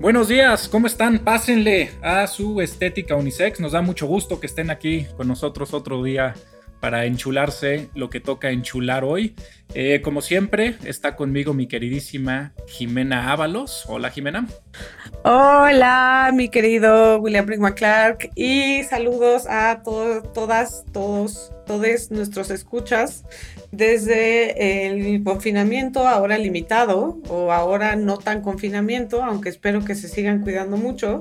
Buenos días, ¿cómo están? Pásenle a su estética unisex. Nos da mucho gusto que estén aquí con nosotros otro día para enchularse lo que toca enchular hoy. Eh, como siempre, está conmigo mi queridísima Jimena Ábalos. Hola, Jimena. Hola, mi querido William Brinkman Clark. Y saludos a todas, todos, todos nuestros escuchas desde el confinamiento ahora limitado o ahora no tan confinamiento, aunque espero que se sigan cuidando mucho.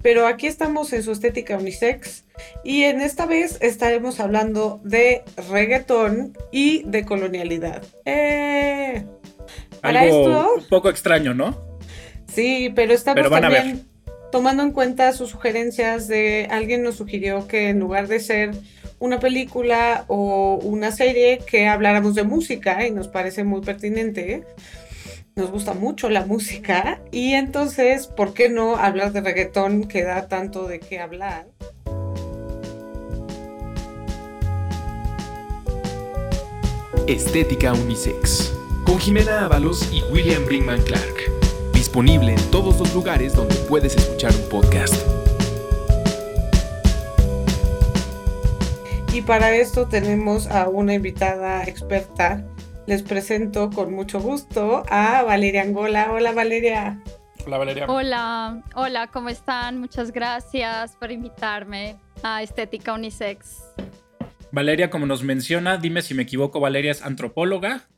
Pero aquí estamos en su estética unisex y en esta vez estaremos hablando de reggaetón y de colonialidad. Eh, Algo un poco extraño, ¿no? Sí, pero estamos también tomando en cuenta sus sugerencias de alguien nos sugirió que en lugar de ser una película o una serie que habláramos de música y nos parece muy pertinente. Nos gusta mucho la música y entonces, ¿por qué no hablar de reggaetón que da tanto de qué hablar? Estética Unisex con Jimena Ábalos y William Brinkman Clark. Disponible en todos los lugares donde puedes escuchar un podcast. Y para esto tenemos a una invitada experta. Les presento con mucho gusto a Valeria Angola. Hola Valeria. Hola Valeria. Hola, hola, ¿cómo están? Muchas gracias por invitarme a Estética Unisex. Valeria, como nos menciona, dime si me equivoco, Valeria es antropóloga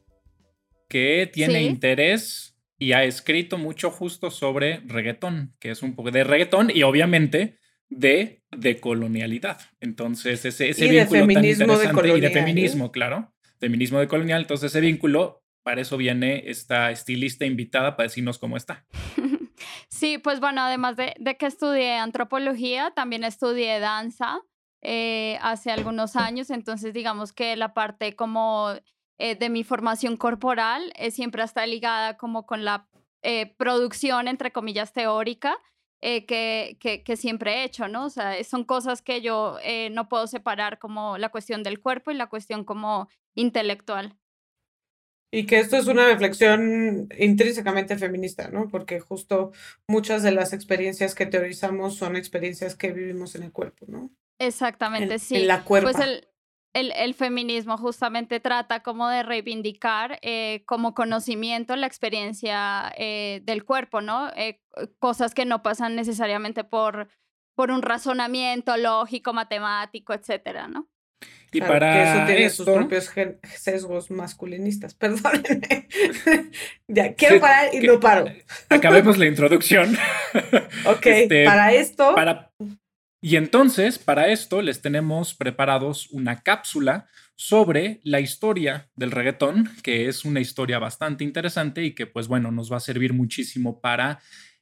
que tiene interés y ha escrito mucho justo sobre reggaetón, que es un poco de reggaetón y obviamente de decolonialidad. Entonces, ese, ese vínculo tan interesante y de feminismo, claro, feminismo decolonial. Entonces, ese vínculo, para eso viene esta estilista invitada para decirnos cómo está. Sí, pues bueno, además de, que estudié antropología, también estudié danza eh, hace algunos años, entonces digamos que la parte como eh, de mi formación corporal eh, siempre está ligada como con la producción, entre comillas, teórica eh, que, que, siempre he hecho, ¿no? O sea, son cosas que yo eh, no puedo separar como la cuestión del cuerpo y la cuestión como intelectual. Y que esto es una reflexión intrínsecamente feminista, ¿no? Porque justo muchas de las experiencias que teorizamos son experiencias que vivimos en el cuerpo, ¿no? Exactamente, sí. En la cuerpo. Pues el, el, feminismo justamente trata como de reivindicar eh, como conocimiento la experiencia eh, del cuerpo, ¿no? Eh, cosas que no pasan necesariamente por, por un razonamiento lógico, matemático, etcétera, ¿no? Y para que eso tiene sus propios sesgos masculinistas. Perdónenme. ya, quiero parar y no paro. Acabemos la introducción. ok, este, para esto. Para, y entonces, para esto, les tenemos preparados una cápsula sobre la historia del reggaetón, que es una historia bastante interesante y que, pues bueno, nos va a servir muchísimo para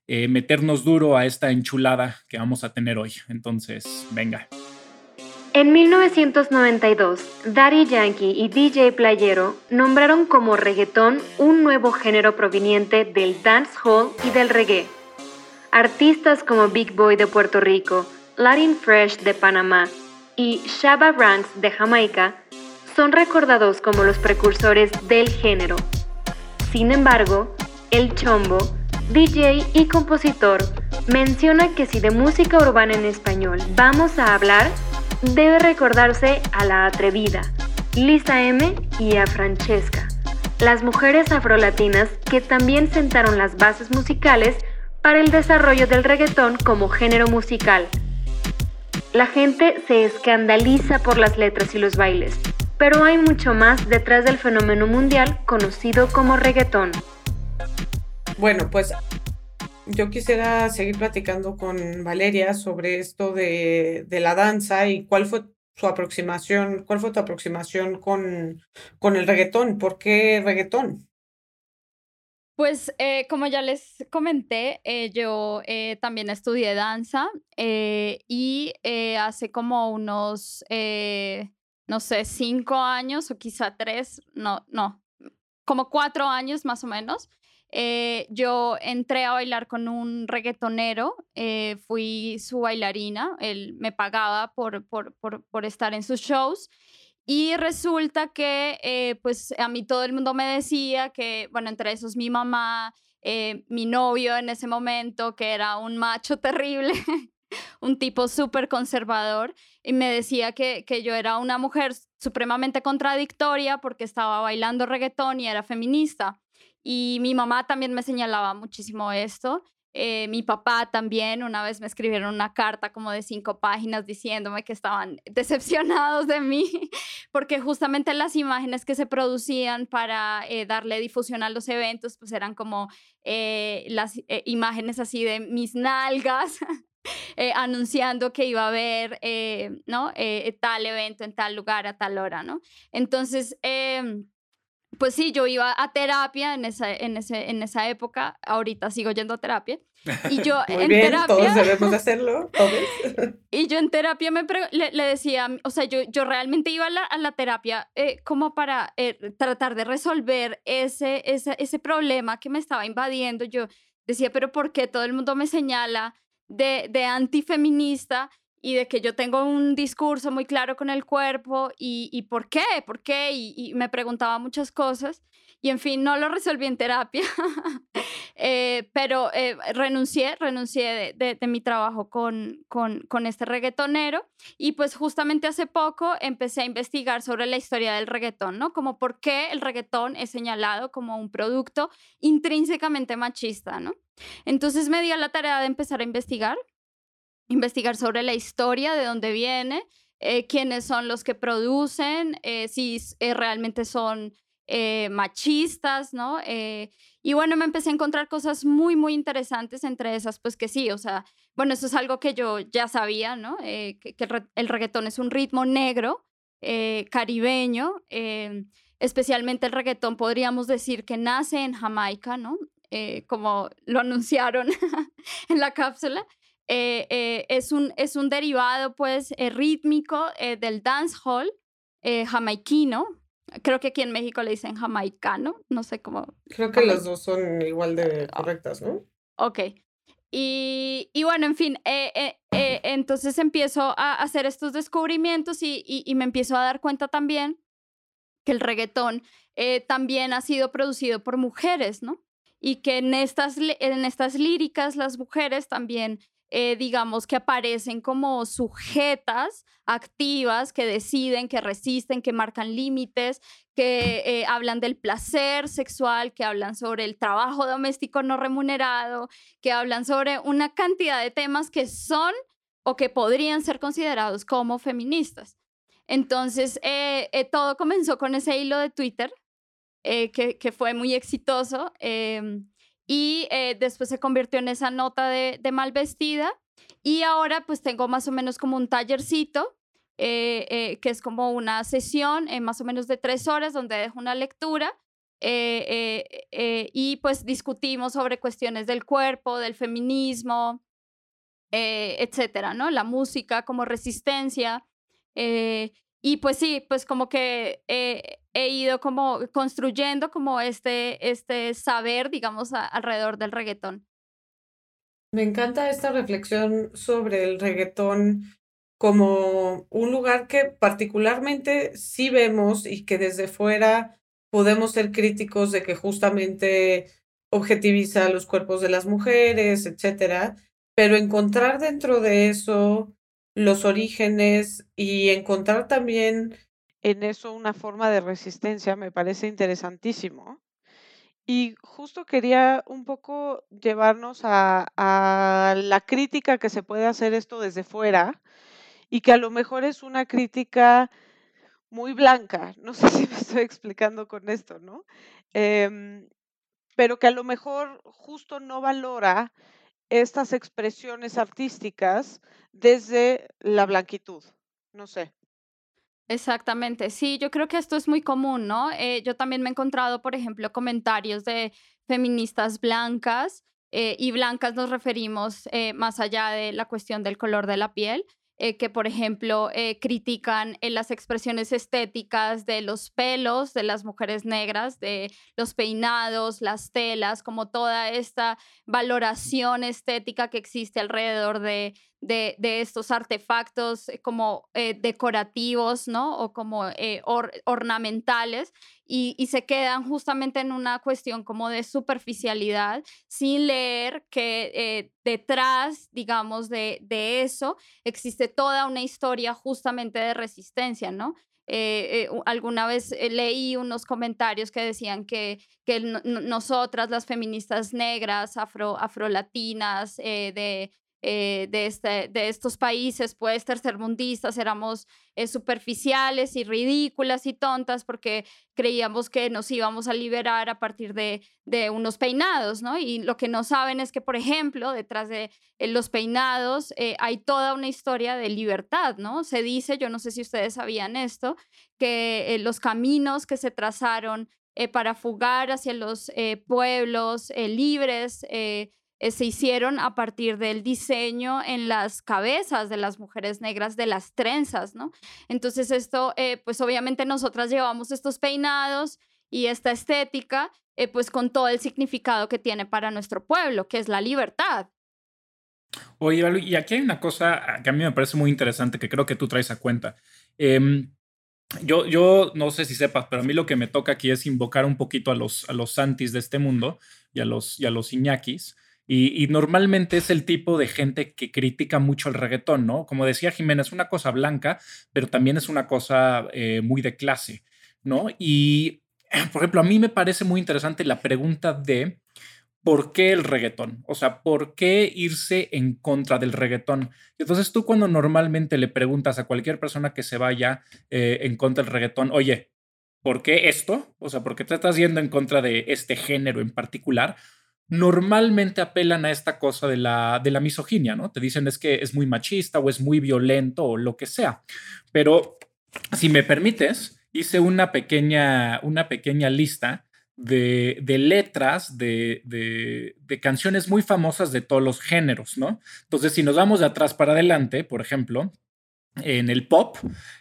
eh, meternos duro a esta enchulada que vamos a tener hoy. Entonces, venga. En 1992, Daddy Yankee y DJ Playero nombraron como reggaetón un nuevo género proveniente del dancehall y del reggae. Artistas como Big Boy de Puerto Rico, Latin Fresh de Panamá y Shabba Ranks de Jamaica son recordados como los precursores del género. Sin embargo, el Chombo, DJ y compositor, menciona que si de música urbana en español vamos a hablar, debe recordarse a la atrevida, Lisa M y a Francesca, las mujeres afrolatinas que también sentaron las bases musicales para el desarrollo del reggaetón como género musical la gente se escandaliza por las letras y los bailes, pero hay mucho más detrás del fenómeno mundial conocido como reggaetón. Bueno, pues yo quisiera seguir platicando con Valeria sobre esto de, la danza y cuál fue su aproximación, cuál fue tu aproximación con, con el reggaetón, ¿por qué reggaetón? Pues eh, como ya les comenté, eh, yo eh, también estudié danza y hace como unos, no sé, cinco años o quizá tres, no, no, como cuatro años más o menos, yo entré a bailar con un reggaetonero, fui su bailarina, él me pagaba por, por, por, por estar en sus shows. Y resulta que, eh, pues, a mí todo el mundo me decía que, bueno, entre esos mi mamá, eh, mi novio en ese momento, que era un macho terrible, un tipo súper conservador, y me decía que, que yo era una mujer supremamente contradictoria porque estaba bailando reggaetón y era feminista. Y mi mamá también me señalaba muchísimo esto. Eh, mi papá también, una vez me escribieron una carta como de cinco páginas diciéndome que estaban decepcionados de mí, porque justamente las imágenes que se producían para eh, darle difusión a los eventos, pues eran como eh, las imágenes así de mis nalgas. anunciando que iba a haber ¿no? tal evento en tal lugar a tal hora, ¿no? Entonces, em, pues sí, yo iba a terapia en esa, en ese, en esa época, ahorita sigo yendo a terapia. Y yo Muy en bien, terapia... Todos debemos hacerlo, todos. Y yo en terapia me le, decía, o sea, yo, yo realmente iba a la, a la terapia eh, como para eh, tratar de resolver ese, ese, ese problema que me estaba invadiendo. Yo decía, pero ¿por qué todo el mundo me señala de, de antifeminista y de que yo tengo un discurso muy claro con el cuerpo y, y por qué, por qué, y, me preguntaba muchas cosas y en fin, no lo resolví en terapia, eh, pero eh, renuncié, renuncié de, de, mi trabajo con, con, con, este reggaetonero y pues justamente hace poco empecé a investigar sobre la historia del reggaetón, ¿no? Como por qué el reggaetón es señalado como un producto intrínsecamente machista, ¿no? Entonces me dio la tarea de empezar a investigar investigar sobre la historia, de dónde viene, eh, quiénes son los que producen, eh, si eh, realmente son machistas, ¿no? y bueno, me empecé a encontrar cosas muy, muy interesantes, entre esas, pues que sí, o sea, bueno, eso es algo que yo ya sabía, ¿no? que, el, reggaetón es un ritmo negro, caribeño, especialmente el reggaetón, podríamos decir que nace en Jamaica, ¿no? como lo anunciaron en la cápsula. Eh, eh, es, un, es un derivado pues eh, rítmico del dancehall jamaiquino. Creo que aquí en México le dicen jamaicano, no sé cómo. Creo que las dos son igual de correctas, ¿no? Ok. Y, y bueno, en fin, entonces empiezo a hacer estos descubrimientos y, y, me empiezo a dar cuenta también que el reggaetón también ha sido producido por mujeres, ¿no? Y que en estas, en estas líricas las mujeres también eh, digamos, que aparecen como sujetas activas que deciden, que resisten, que marcan límites, que eh, hablan del placer sexual, que hablan sobre el trabajo doméstico no remunerado, que hablan sobre una cantidad de temas que son o que podrían ser considerados como feministas. Entonces, eh, todo comenzó con ese hilo de Twitter, que, que, fue muy exitoso. Y eh, después se convirtió en esa nota de, de, mal vestida y ahora pues tengo más o menos como un tallercito eh, eh, que es como una sesión más o menos de tres horas donde dejo una lectura y pues discutimos sobre cuestiones del cuerpo, del feminismo, etcétera, ¿no? La música como resistencia. Y pues sí, pues como que he ido como construyendo como este, este saber, digamos, alrededor del reggaetón. Me encanta esta reflexión sobre el reggaetón como un lugar que particularmente sí vemos y que desde fuera podemos ser críticos de que justamente objetiviza los cuerpos de las mujeres, etcétera, pero encontrar dentro de eso los orígenes y encontrar también en eso una forma de resistencia me parece interesantísimo. Y justo quería un poco llevarnos a, la crítica que se puede hacer esto desde fuera y que a lo mejor es una crítica muy blanca. No sé si me estoy explicando con esto, ¿no? Em, pero que a lo mejor justo no valora estas expresiones artísticas desde la blanquitud. No sé. Exactamente, sí, yo creo que esto es muy común, ¿no? Eh, yo también me he encontrado, por ejemplo, comentarios de feministas blancas, eh, y blancas nos referimos eh, más allá de la cuestión del color de la piel, eh, que, por ejemplo, eh, critican en las expresiones estéticas de los pelos de las mujeres negras, de los peinados, las telas, como toda esta valoración estética que existe alrededor de, de, estos artefactos eh, como eh, decorativos, ¿no? O como eh, ornamentales y, se quedan justamente en una cuestión como de superficialidad sin leer que detrás, digamos, de, de eso existe toda una historia justamente de resistencia, ¿no? alguna vez leí unos comentarios que decían que, que nosotras, las feministas negras, afro, afrolatinas, de, eh, de, este, de estos países, pues tercermundistas, éramos eh, superficiales y ridículas y tontas porque creíamos que nos íbamos a liberar a partir de, de unos peinados, ¿no? Y lo que no saben es que, por ejemplo, detrás de eh, los peinados hay toda una historia de libertad, ¿no? Se dice, yo no sé si ustedes sabían esto, que los caminos que se trazaron para fugar hacia los pueblos libres, eh, se hicieron a partir del diseño en las cabezas de las mujeres negras de las trenzas, ¿no? Entonces esto, eh, pues obviamente nosotras llevamos estos peinados y esta estética, eh, pues con todo el significado que tiene para nuestro pueblo, que es la libertad. Oye, y aquí hay una cosa que a mí me parece muy interesante que creo que tú traes a cuenta. Em, yo, yo no sé si sepas, pero a mí lo que me toca aquí es invocar un poquito a los, a los santis de este mundo y a los, y a los iñakis. Y, normalmente es el tipo de gente que critica mucho el reggaetón, ¿no? Como decía Jiménez, es una cosa blanca, pero también es una cosa eh, muy de clase, ¿no? Y, por ejemplo, a mí me parece muy interesante la pregunta de ¿por qué el reggaetón? O sea, ¿por qué irse en contra del reggaetón? Entonces tú cuando normalmente le preguntas a cualquier persona que se vaya eh, en contra del reggaetón, oye, ¿por qué esto? O sea, ¿por qué te estás yendo en contra de este género en particular? Normalmente apelan a esta cosa de la, de la misoginia, ¿no? Te dicen es que es muy machista o es muy violento o lo que sea. Pero si me permites, hice una pequeña, una pequeña lista de, de letras de, de, canciones muy famosas de todos los géneros, ¿no? Entonces, si nos vamos de atrás para adelante, por ejemplo, en el pop,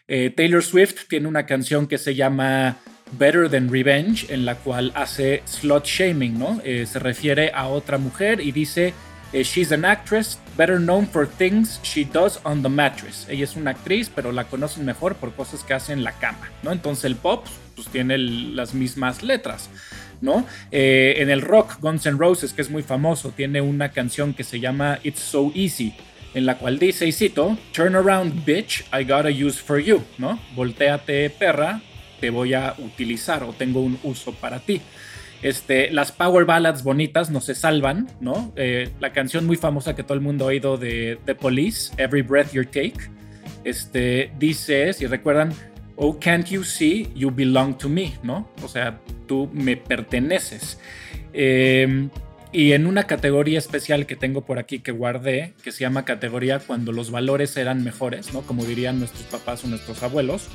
eh, Taylor Swift tiene una canción que se llama Better Than Revenge, en la cual hace slot shaming, ¿no? Eh, se refiere a otra mujer y dice, eh, She's an actress better known for things she does on the mattress. Ella es una actriz, pero la conocen mejor por cosas que hace en la cama, ¿no? Entonces el pop, pues tiene las mismas letras. ¿no? Eh, en el rock, Guns N' Roses, que es muy famoso, tiene una canción que se llama It's So Easy, en la cual dice, y cito, Turn around, bitch, I got a use for you, ¿no? Voltéate, perra, te voy a utilizar o tengo un uso para ti. Este, las power ballads bonitas no se salvan, ¿no? Eh, la canción muy famosa que todo el mundo ha oído de The Police, Every Breath You Take, este, dice, si recuerdan, Oh, can't you see you belong to me, ¿no? O sea, tú me perteneces. Eh, y en una categoría especial que tengo por aquí que guardé, que se llama categoría cuando los valores eran mejores, ¿no? Como dirían nuestros papás o nuestros abuelos.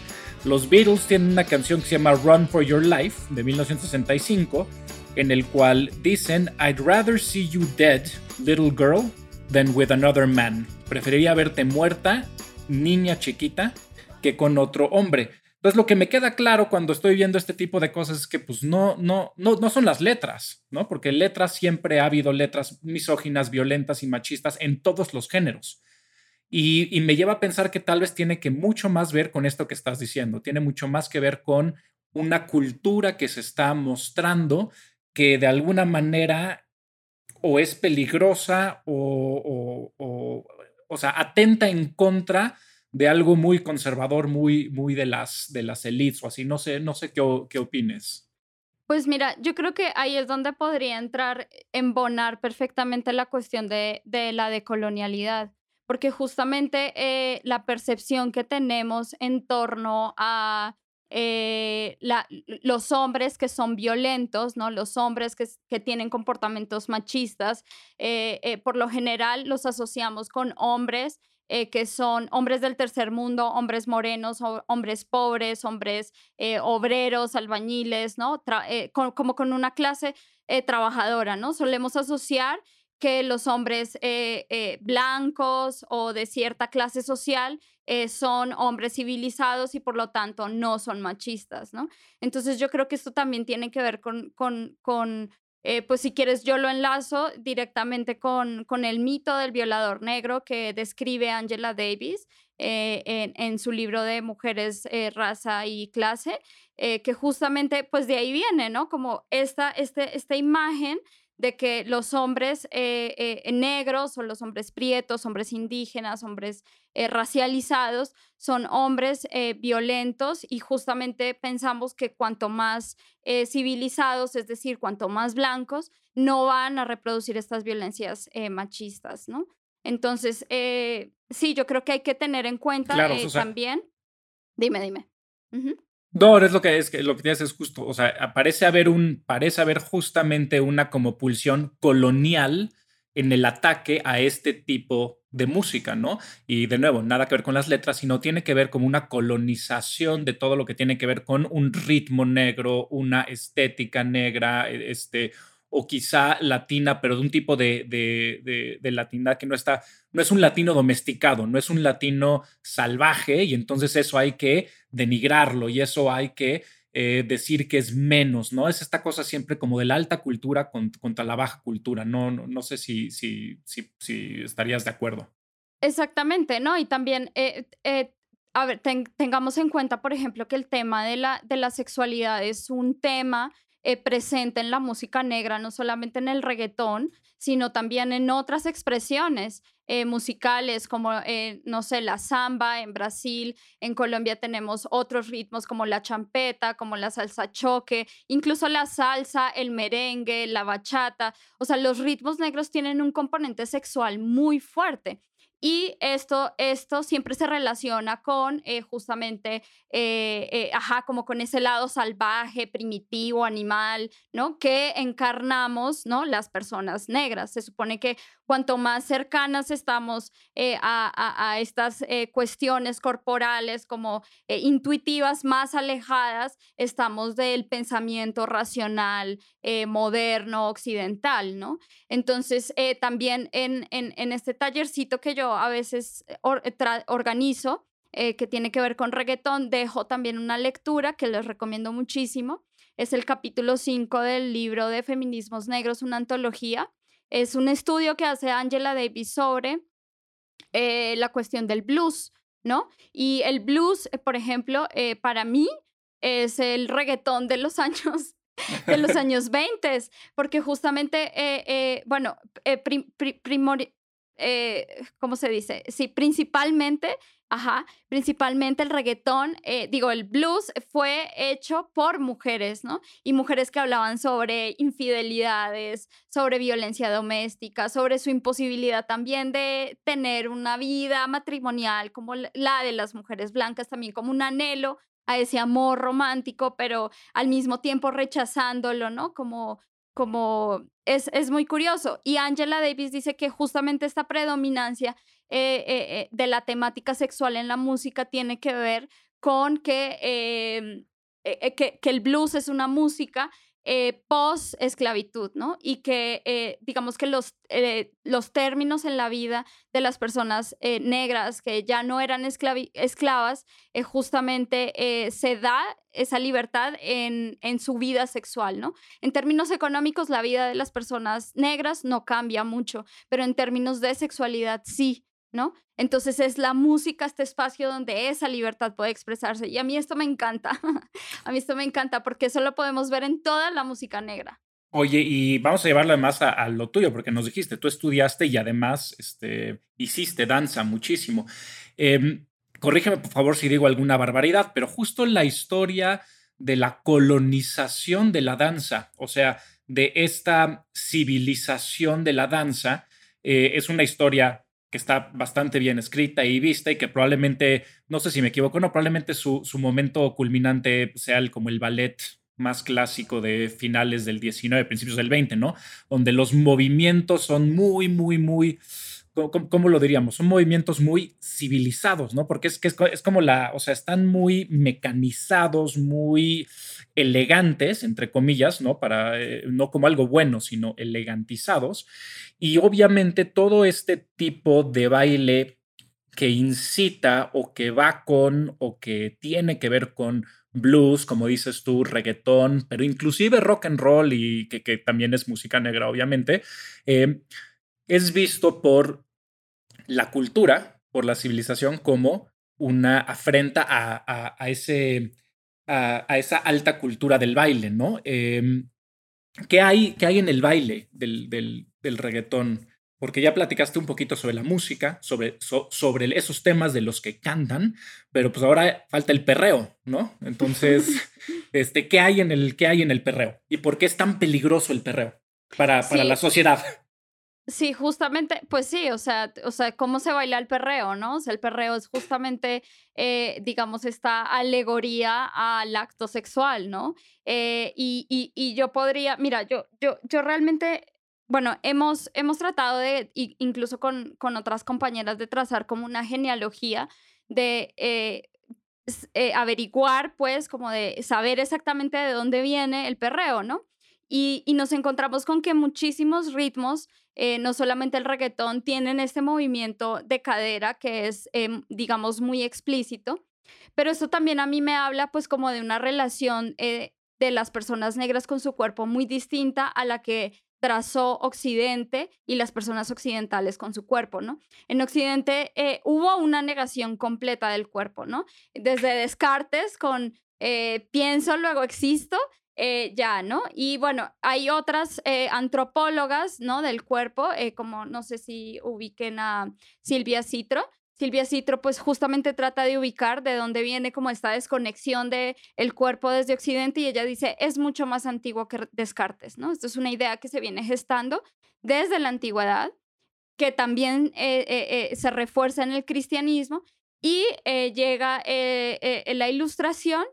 Los Beatles tienen una canción que se llama Run for Your Life de 1965, en el cual dicen I'd rather see you dead, little girl, than with another man. Preferiría verte muerta, niña chiquita, que con otro hombre. Entonces, lo que me queda claro cuando estoy viendo este tipo de cosas es que, pues, no, no, no, no son las letras, ¿no? Porque letras siempre ha habido letras misóginas, violentas y machistas en todos los géneros. Y, me lleva a pensar que tal vez tiene que mucho más ver con esto que estás diciendo, tiene mucho más que ver con una cultura que se está mostrando que de alguna manera o es peligrosa o, o, sea, atenta en contra de algo muy conservador, muy, muy de las, de las elites o así. No sé, no sé qué, qué opines. Pues mira, yo creo que ahí es donde podría entrar, embonar perfectamente la cuestión de, de la decolonialidad, porque justamente eh, la percepción que tenemos en torno a eh, los hombres que son violentos, ¿no? los hombres que, tienen comportamientos machistas, eh, por lo general los asociamos con hombres que son hombres del tercer mundo, hombres morenos, hombres pobres, hombres obreros, albañiles, ¿no? Como con una clase trabajadora, ¿no? Solemos asociar que los hombres blancos o de cierta clase social son hombres civilizados y por lo tanto no son machistas, ¿no? Entonces yo creo que esto también tiene que ver con, con, eh, pues si quieres yo lo enlazo directamente con, con el mito del violador negro que describe Angela Davis eh, en, su libro de Mujeres, eh, Raza y Clase, que justamente pues de ahí viene, ¿no? Como esta, este, esta imagen de que los hombres eh, eh, negros o los hombres prietos, hombres indígenas, hombres eh, racializados, son hombres violentos y justamente pensamos que cuanto más civilizados, es decir, cuanto más blancos, no van a reproducir estas violencias machistas, ¿no? Entonces, sí, yo creo que hay que tener en cuenta también. Dime, dime. No, es lo que es lo que tienes es justo, o sea, parece haber un parece haber justamente una como pulsión colonial en el ataque a este tipo de música, ¿no? Y de nuevo, nada que ver con las letras, sino tiene que ver como una colonización de todo lo que tiene que ver con un ritmo negro, una estética negra, e, este, o quizá latina, pero de un tipo de, de, de, latina que no está, no es un latino domesticado, no es un latino salvaje y entonces eso hay que denigrarlo y eso hay que eh, decir que es menos, ¿no? Es esta cosa siempre como de la alta cultura contra la baja cultura, no, no, no sé si, si, si, si, estarías de acuerdo. Exactamente, ¿no? Y también... Eh, eh, a ver, tengamos en cuenta, por ejemplo, que el tema de la, de la sexualidad es un tema eh, presente en la música negra, no solamente en el reggaetón, sino también en otras expresiones eh, musicales como, eh, no sé, la samba en Brasil, en Colombia tenemos otros ritmos como la champeta, como la salsa choque, incluso la salsa, el merengue, la bachata, o sea, los ritmos negros tienen un componente sexual muy fuerte. Y esto, esto siempre se relaciona con eh, justamente, eh, eh, ajá, como con ese lado salvaje, primitivo, animal, ¿no? Que encarnamos, ¿no? Las personas negras. Se supone que cuanto más cercanas estamos a, estas cuestiones corporales como intuitivas, más alejadas estamos del pensamiento racional, moderno, occidental, ¿no? Entonces, también en, en, en este tallercito que yo a veces eh, eh, organizo, eh, que tiene que ver con reggaetón, dejo también una lectura que les recomiendo muchísimo. Es el capítulo 5 del libro de Feminismos Negros, una antología. Es un estudio que hace Angela Davis sobre la cuestión del blues, ¿no? Y el blues, por ejemplo, para mí es el reggaetón de los años de los años 20, porque justamente, bueno, eh, ¿cómo se dice? Sí, principalmente, ajá, principalmente el reggaetón, eh, digo, el blues fue hecho por mujeres, ¿no? Y mujeres que hablaban sobre infidelidades, sobre violencia doméstica, sobre su imposibilidad también de tener una vida matrimonial como la de las mujeres blancas, también como un anhelo a ese amor romántico, pero al mismo tiempo rechazándolo, ¿no? Como como es, es muy curioso. Y Angela Davis dice que justamente esta predominancia eh, eh, eh, de la temática sexual en la música tiene que ver con que, em, que, que el blues es una música eh, post-esclavitud, ¿no? Y que eh, digamos que los, eh, los términos en la vida de las personas negras que ya no eran esclavas, justamente se da esa libertad en, en su vida sexual, ¿no? En términos económicos, la vida de las personas negras no cambia mucho, pero en términos de sexualidad sí. ¿No? Entonces es la música, este espacio donde esa libertad puede expresarse. Y a mí esto me encanta, a mí esto me encanta porque eso lo podemos ver en toda la música negra. Oye, y vamos a llevarlo además a, lo tuyo, porque nos dijiste, tú estudiaste y además este, hiciste danza muchísimo. Em, corrígeme por favor si digo alguna barbaridad, pero justo la historia de la colonización de la danza, o sea, de esta civilización de la danza, eh, es una historia que está bastante bien escrita y vista y que probablemente, no sé si me equivoco, no, probablemente su, su momento culminante sea el, como el ballet más clásico de finales del 19, principios del 20, ¿no? Donde los movimientos son muy, muy, muy ¿cómo, lo diríamos? Son movimientos muy civilizados, ¿no? Porque es que es, como la, o sea, están muy mecanizados, muy elegantes, entre comillas, ¿no? Para, eh, no como algo bueno, sino elegantizados. Y obviamente todo este tipo de baile que incita o que va con o que tiene que ver con blues, como dices tú, reggaetón, pero inclusive rock and roll y que, también es música negra, obviamente, eh, es visto por la cultura, por la civilización, como una afrenta a, ese, a, esa alta cultura del baile, ¿no? Em, ¿qué, hay, ¿Qué hay en el baile del, del, del reggaetón? porque ya platicaste un poquito sobre la música, sobre, sobre esos temas de los que cantan, pero pues ahora falta el perreo, ¿no? Entonces, este, ¿qué, hay en el, ¿qué hay en el perreo? ¿Y por qué es tan peligroso el perreo para, para la sociedad? Sí, justamente, pues sí, o sea, o sea, cómo se baila el perreo, ¿no? O sea, el perreo es justamente, eh, digamos, esta alegoría al acto sexual, ¿no? Eh, y, y, y, yo podría, mira, yo, yo, yo realmente bueno, hemos, hemos tratado de, incluso con, con otras compañeras, de trazar como una genealogía de eh, averiguar, pues, como de saber exactamente de dónde viene el perreo, ¿no? Y, y nos encontramos con que muchísimos ritmos, eh, no solamente el reggaetón, tienen este movimiento de cadera que es, em, digamos, muy explícito, pero esto también a mí me habla, pues, como de una relación de las personas negras con su cuerpo muy distinta a la que trazó Occidente y las personas occidentales con su cuerpo, ¿no? En Occidente eh, hubo una negación completa del cuerpo, ¿no? Desde Descartes con eh, pienso, luego existo, eh, ya, ¿no? Y bueno, hay otras antropólogas, ¿no? Del cuerpo, como no sé si ubiquen a Silvia Citro, Silvia Citro pues justamente trata de ubicar de dónde viene como esta desconexión de el cuerpo desde Occidente y ella dice es mucho más antiguo que Descartes, ¿no? Esto es una idea que se viene gestando desde la antigüedad, que también eh, eh, eh, se refuerza en el cristianismo y llega la ilustración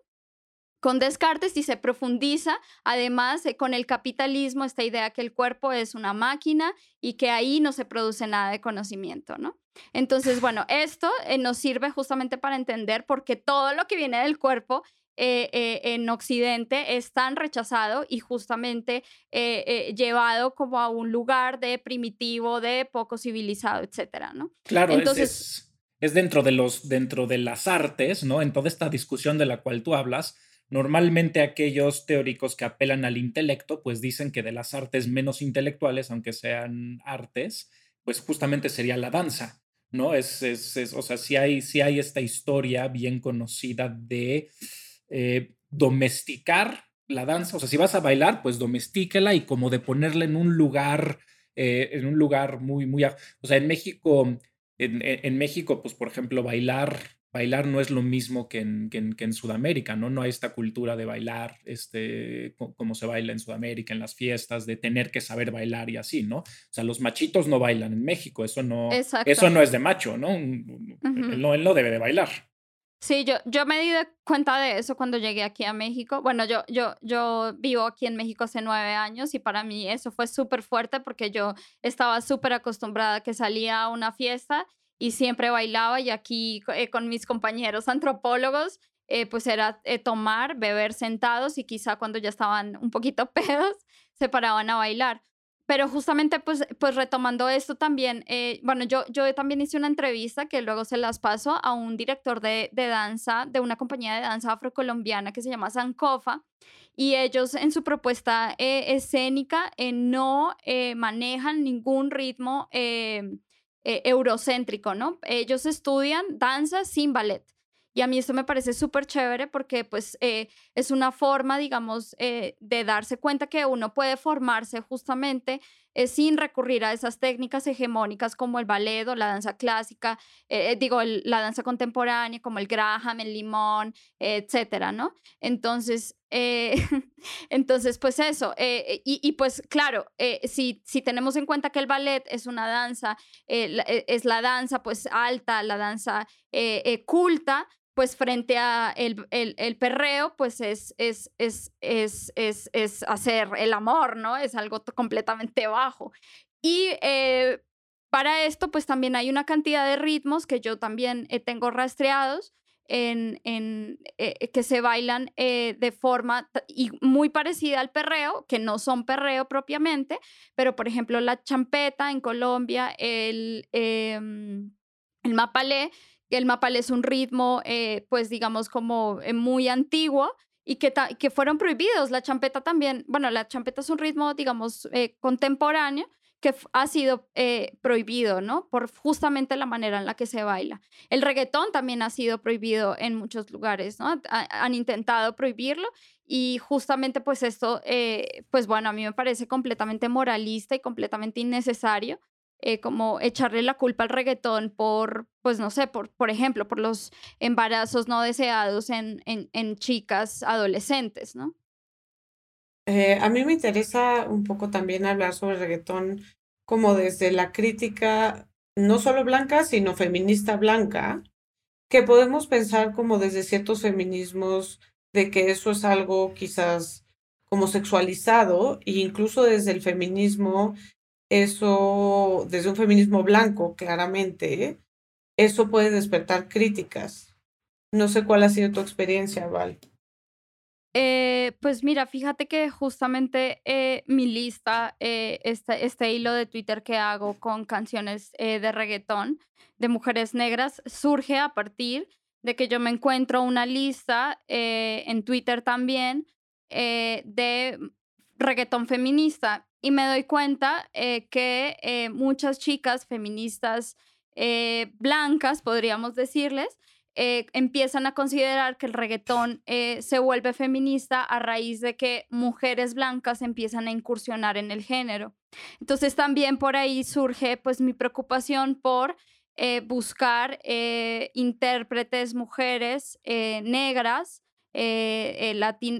con Descartes y se profundiza además eh, con el capitalismo esta idea que el cuerpo es una máquina y que ahí no se produce nada de conocimiento, ¿no? Entonces, bueno, esto eh, nos sirve justamente para entender por qué todo lo que viene del cuerpo eh, en Occidente es tan rechazado y justamente llevado como a un lugar de primitivo, de poco civilizado, etcétera, ¿no? Claro, entonces es, dentro de los dentro de las artes, ¿no? En toda esta discusión de la cual tú hablas, Normalmente aquellos teóricos que apelan al intelecto, pues dicen que de las artes menos intelectuales, aunque sean artes, pues justamente sería la danza, ¿no? Es, es, o sea, si hay, si hay esta historia bien conocida de eh, domesticar la danza, o sea, si vas a bailar, pues domestíquela y como de ponerla en un lugar, eh, en un lugar muy, muy, o sea, en México, en México, pues por ejemplo, bailar bailar no es lo mismo que en, que en, Sudamérica, ¿no? No hay esta cultura de bailar este, como se baila en Sudamérica, en las fiestas, de tener que saber bailar y así, ¿no? O sea, los machitos no bailan en México, eso no, eso no es de macho, ¿no? él ¿no? Él no debe de bailar. Sí, yo, yo me di cuenta de eso cuando llegué aquí a México. Bueno, yo, yo, yo vivo aquí en México hace nueve años y para mí eso fue súper fuerte porque yo estaba súper acostumbrada a que salía a una fiesta y siempre bailaba y aquí eh, con mis compañeros antropólogos, eh, pues era eh, tomar, beber sentados y quizá cuando ya estaban un poquito pedos, se paraban a bailar. Pero justamente, pues, pues retomando esto también, bueno, yo, yo también hice una entrevista que luego se las paso a un director de, de danza, de una compañía de danza afrocolombiana que se llama Sankofa, y ellos en su propuesta escénica no manejan ningún ritmo eurocéntrico, ¿no? Ellos estudian danza sin ballet. Y a mí esto me parece súper chévere porque pues eh, es una forma, digamos, eh, de darse cuenta que uno puede formarse justamente sin recurrir a esas técnicas hegemónicas como el ballet o la danza clásica, digo, la danza contemporánea como el Graham, el limón, etcétera, ¿no? Entonces, entonces, pues eso. y, y, pues claro, si, si tenemos en cuenta que el ballet es una danza, es la danza pues alta, la danza culta, pues frente a el, el, perreo, pues es, es, es, es, es, hacer el amor, ¿no? Es algo completamente bajo. Y eh, para esto, pues también hay una cantidad de ritmos que yo también eh, tengo rastreados. En, en eh, que se bailan de forma y muy parecida al perreo, que no son perreo propiamente, pero por ejemplo la champeta en Colombia, el, em, el mapalé, el mapalé es un ritmo, eh, pues digamos, como eh, muy antiguo y que, que fueron prohibidos. La champeta también, bueno, la champeta es un ritmo, digamos, eh, contemporáneo que ha sido prohibido, ¿no? Por justamente la manera en la que se baila. El reggaetón también ha sido prohibido en muchos lugares, ¿no? han intentado prohibirlo y justamente pues esto, pues bueno, a mí me parece completamente moralista y completamente innecesario eh, como echarle la culpa al reggaetón por, pues no sé, por, por ejemplo, por los embarazos no deseados en, en, en chicas adolescentes, ¿no? Eh, a mí me interesa un poco también hablar sobre reggaetón como desde la crítica no solo blanca, sino feminista blanca, que podemos pensar como desde ciertos feminismos de que eso es algo quizás como sexualizado e incluso desde el feminismo eso, desde un feminismo blanco, claramente, eso puede despertar críticas. No sé cuál ha sido tu experiencia, Val. Eh, pues mira, fíjate que justamente eh, mi lista, eh, este, este, hilo de Twitter que hago con canciones de reggaetón de mujeres negras, surge a partir de que yo me encuentro una lista en Twitter también de reggaetón feminista y me doy cuenta eh, que eh, muchas chicas feministas eh, blancas, podríamos decirles, empiezan a considerar que el reggaetón se vuelve feminista a raíz de que mujeres blancas empiezan a incursionar en el género. Entonces también por ahí surge pues mi preocupación por buscar intérpretes mujeres negras,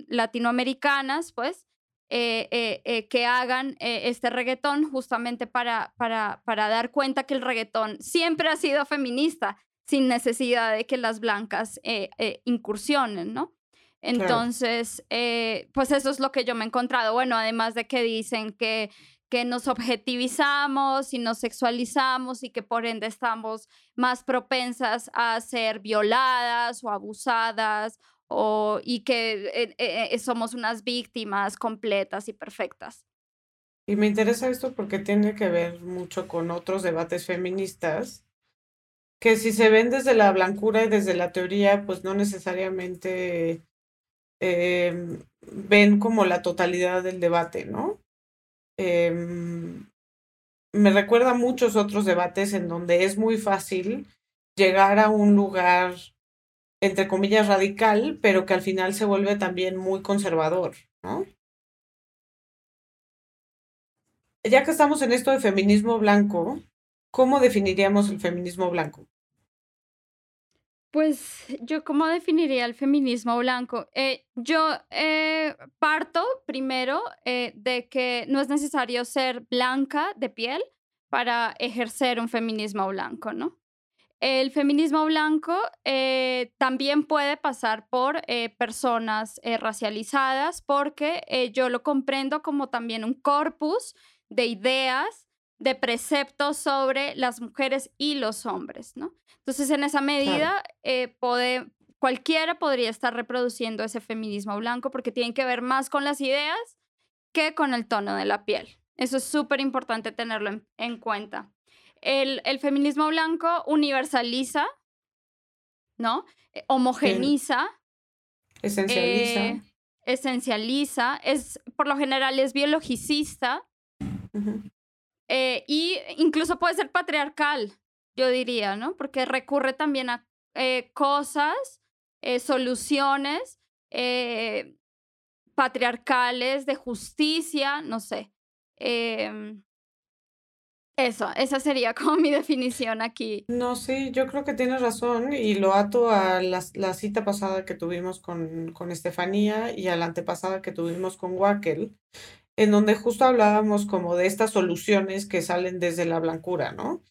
latinoamericanas, pues, eh, eh, eh, que hagan este reggaetón justamente para, para, para dar cuenta que el reggaetón siempre ha sido feminista, sin necesidad de que las blancas incursionen, ¿no? Entonces, pues eso es lo que yo me he encontrado. Bueno, además de que dicen que, que nos objetivizamos y nos sexualizamos y que por ende estamos más propensas a ser violadas o abusadas o, y que eh, eh, eh, somos unas víctimas completas y perfectas. Y me interesa esto porque tiene que ver mucho con otros debates feministas, que si se ven desde la blancura y desde la teoría, pues no necesariamente em, ven como la totalidad del debate, ¿no? Em, me recuerda a muchos otros debates en donde es muy fácil llegar a un lugar entre comillas, radical, pero que al final se vuelve también muy conservador, ¿no? Ya que estamos en esto de feminismo blanco, ¿cómo definiríamos el feminismo blanco? Pues yo, ¿cómo definiría el feminismo blanco? Eh, yo eh, parto primero eh, de que no es necesario ser blanca de piel para ejercer un feminismo blanco, ¿no? El feminismo blanco eh, también puede pasar por eh, personas eh, racializadas porque yo lo comprendo como también un corpus de ideas, de preceptos sobre las mujeres y los hombres, ¿no? Entonces, en esa medida, cualquiera podría estar reproduciendo ese feminismo blanco porque tiene que ver más con las ideas que con el tono de la piel. Eso es súper importante tenerlo en cuenta. El, feminismo blanco universaliza, ¿no? Eh, homogeniza. Esencializa. Eh, esencializa. Es, por lo general es biologicista. Eh, y incluso puede ser patriarcal, yo diría, ¿no? Porque recurre también a cosas, soluciones patriarcales de justicia, no sé. Em, eso, esa sería como mi definición aquí. No, sí, yo creo que tienes razón y lo ato a la, cita pasada que tuvimos con, con Estefanía y a la antepasada que tuvimos con Wackel, en donde justo hablábamos como de estas soluciones que salen desde la blancura, ¿no?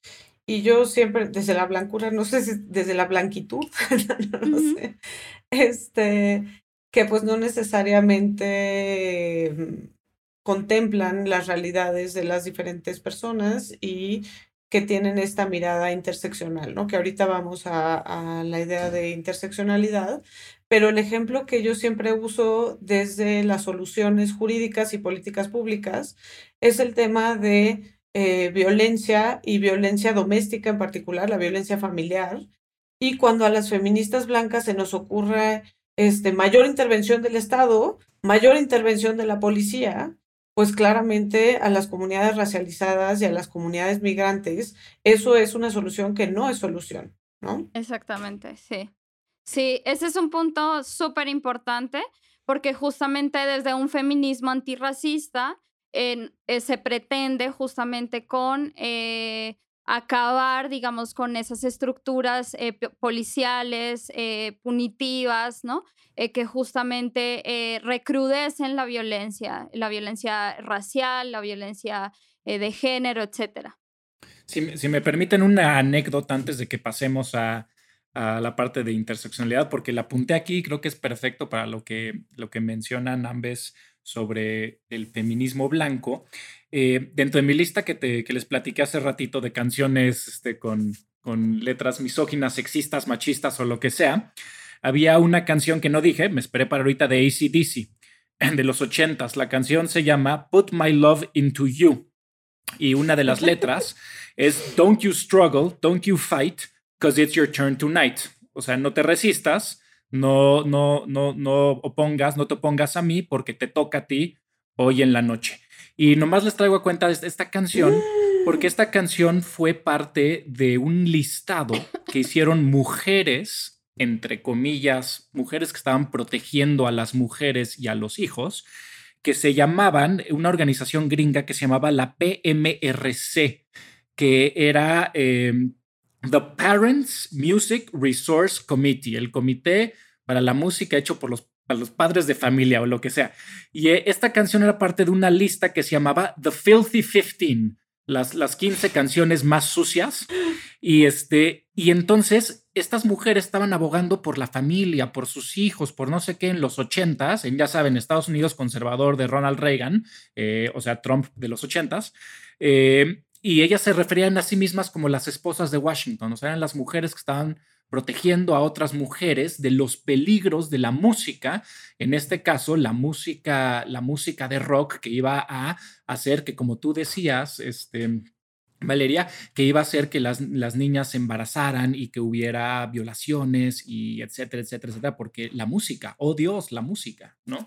Y yo siempre, desde la blancura, no sé si desde la blanquitud, no sé, este, que pues no necesariamente contemplan las realidades de las diferentes personas y que tienen esta mirada interseccional, ¿no? Que ahorita vamos a, la idea de interseccionalidad, pero el ejemplo que yo siempre uso desde las soluciones jurídicas y políticas públicas es el tema de eh, violencia y violencia doméstica en particular, la violencia familiar. Y cuando a las feministas blancas se nos ocurre este, mayor intervención del Estado, mayor intervención de la policía, pues claramente a las comunidades racializadas y a las comunidades migrantes, eso es una solución que no es solución, ¿no? Exactamente, sí. Sí, ese es un punto súper importante porque justamente desde un feminismo antirracista eh, se pretende justamente con eh, acabar, digamos, con esas estructuras eh, policiales, punitivas, ¿no? que justamente recrudecen la violencia, la violencia racial, la violencia de género, etcétera. Si, si, me permiten una anécdota antes de que pasemos a, a la parte de interseccionalidad, porque la apunté aquí creo que es perfecto para lo que, lo que mencionan ambas sobre el feminismo blanco. Eh, dentro de mi lista que, te, que les platiqué hace ratito de canciones este, con, con letras misóginas, sexistas, machistas o lo que sea, había una canción que no dije, me esperé para ahorita de ACDC, de los ochentas. La canción se llama Put My Love Into You. Y una de las letras es Don't You Struggle, Don't You Fight, because it's your turn tonight. O sea, no te resistas, no, no, no, no opongas, no te opongas a mí porque te toca a ti hoy en la noche. Y nomás les traigo a cuenta de esta canción porque esta canción fue parte de un listado que hicieron mujeres, entre comillas, mujeres que estaban protegiendo a las mujeres y a los hijos, que se llamaban, una organización gringa que se llamaba la PMRC, que era eh, The Parents Music Resource Committee, el comité para la música hecho por los, los padres de familia o lo que sea. Y eh, esta canción era parte de una lista que se llamaba The Filthy 15, las, las 15 canciones más sucias. Y, este, y entonces estas mujeres estaban abogando por la familia, por sus hijos, por no sé qué en los 80s, en ya saben, Estados Unidos conservador de Ronald Reagan, eh, o sea, Trump de los 80s. Eh, y ellas se referían a sí mismas como las esposas de Washington, o sea, eran las mujeres que estaban protegiendo a otras mujeres de los peligros de la música, en este caso la música, la música de rock que iba a hacer que, como tú decías, este, Valeria, que iba a hacer que las, las, niñas se embarazaran y que hubiera violaciones y etcétera, etcétera, etcétera, porque la música, oh Dios, la música, ¿no?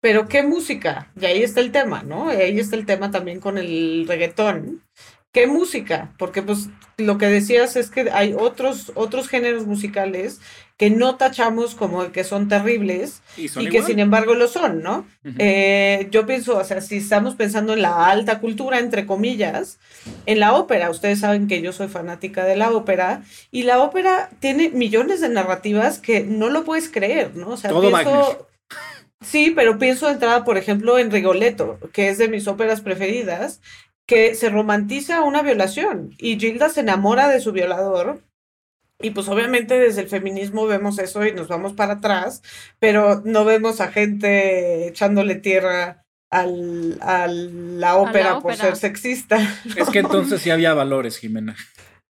Pero qué música, y ahí está el tema, ¿no? Ahí está el tema también con el reggaetón. ¿Qué música? Porque pues lo que decías es que hay otros, otros géneros musicales que no tachamos como que son terribles y, que sin embargo lo son, ¿no? Eh, yo pienso, o sea, si estamos pensando en la alta cultura, entre comillas, en la ópera, ustedes saben que yo soy fanática de la ópera y la ópera tiene millones de narrativas que no lo puedes creer, ¿no? O sea, pienso, Sí, pero pienso de entrada, por ejemplo, en Rigoletto, que es de mis óperas preferidas, que se romantiza una violación y Gilda se enamora de su violador. Y pues obviamente desde el feminismo vemos eso y nos vamos para atrás, pero no vemos a gente echándole tierra al, a la ópera por ser sexista. Es que entonces sí había valores, Jimena.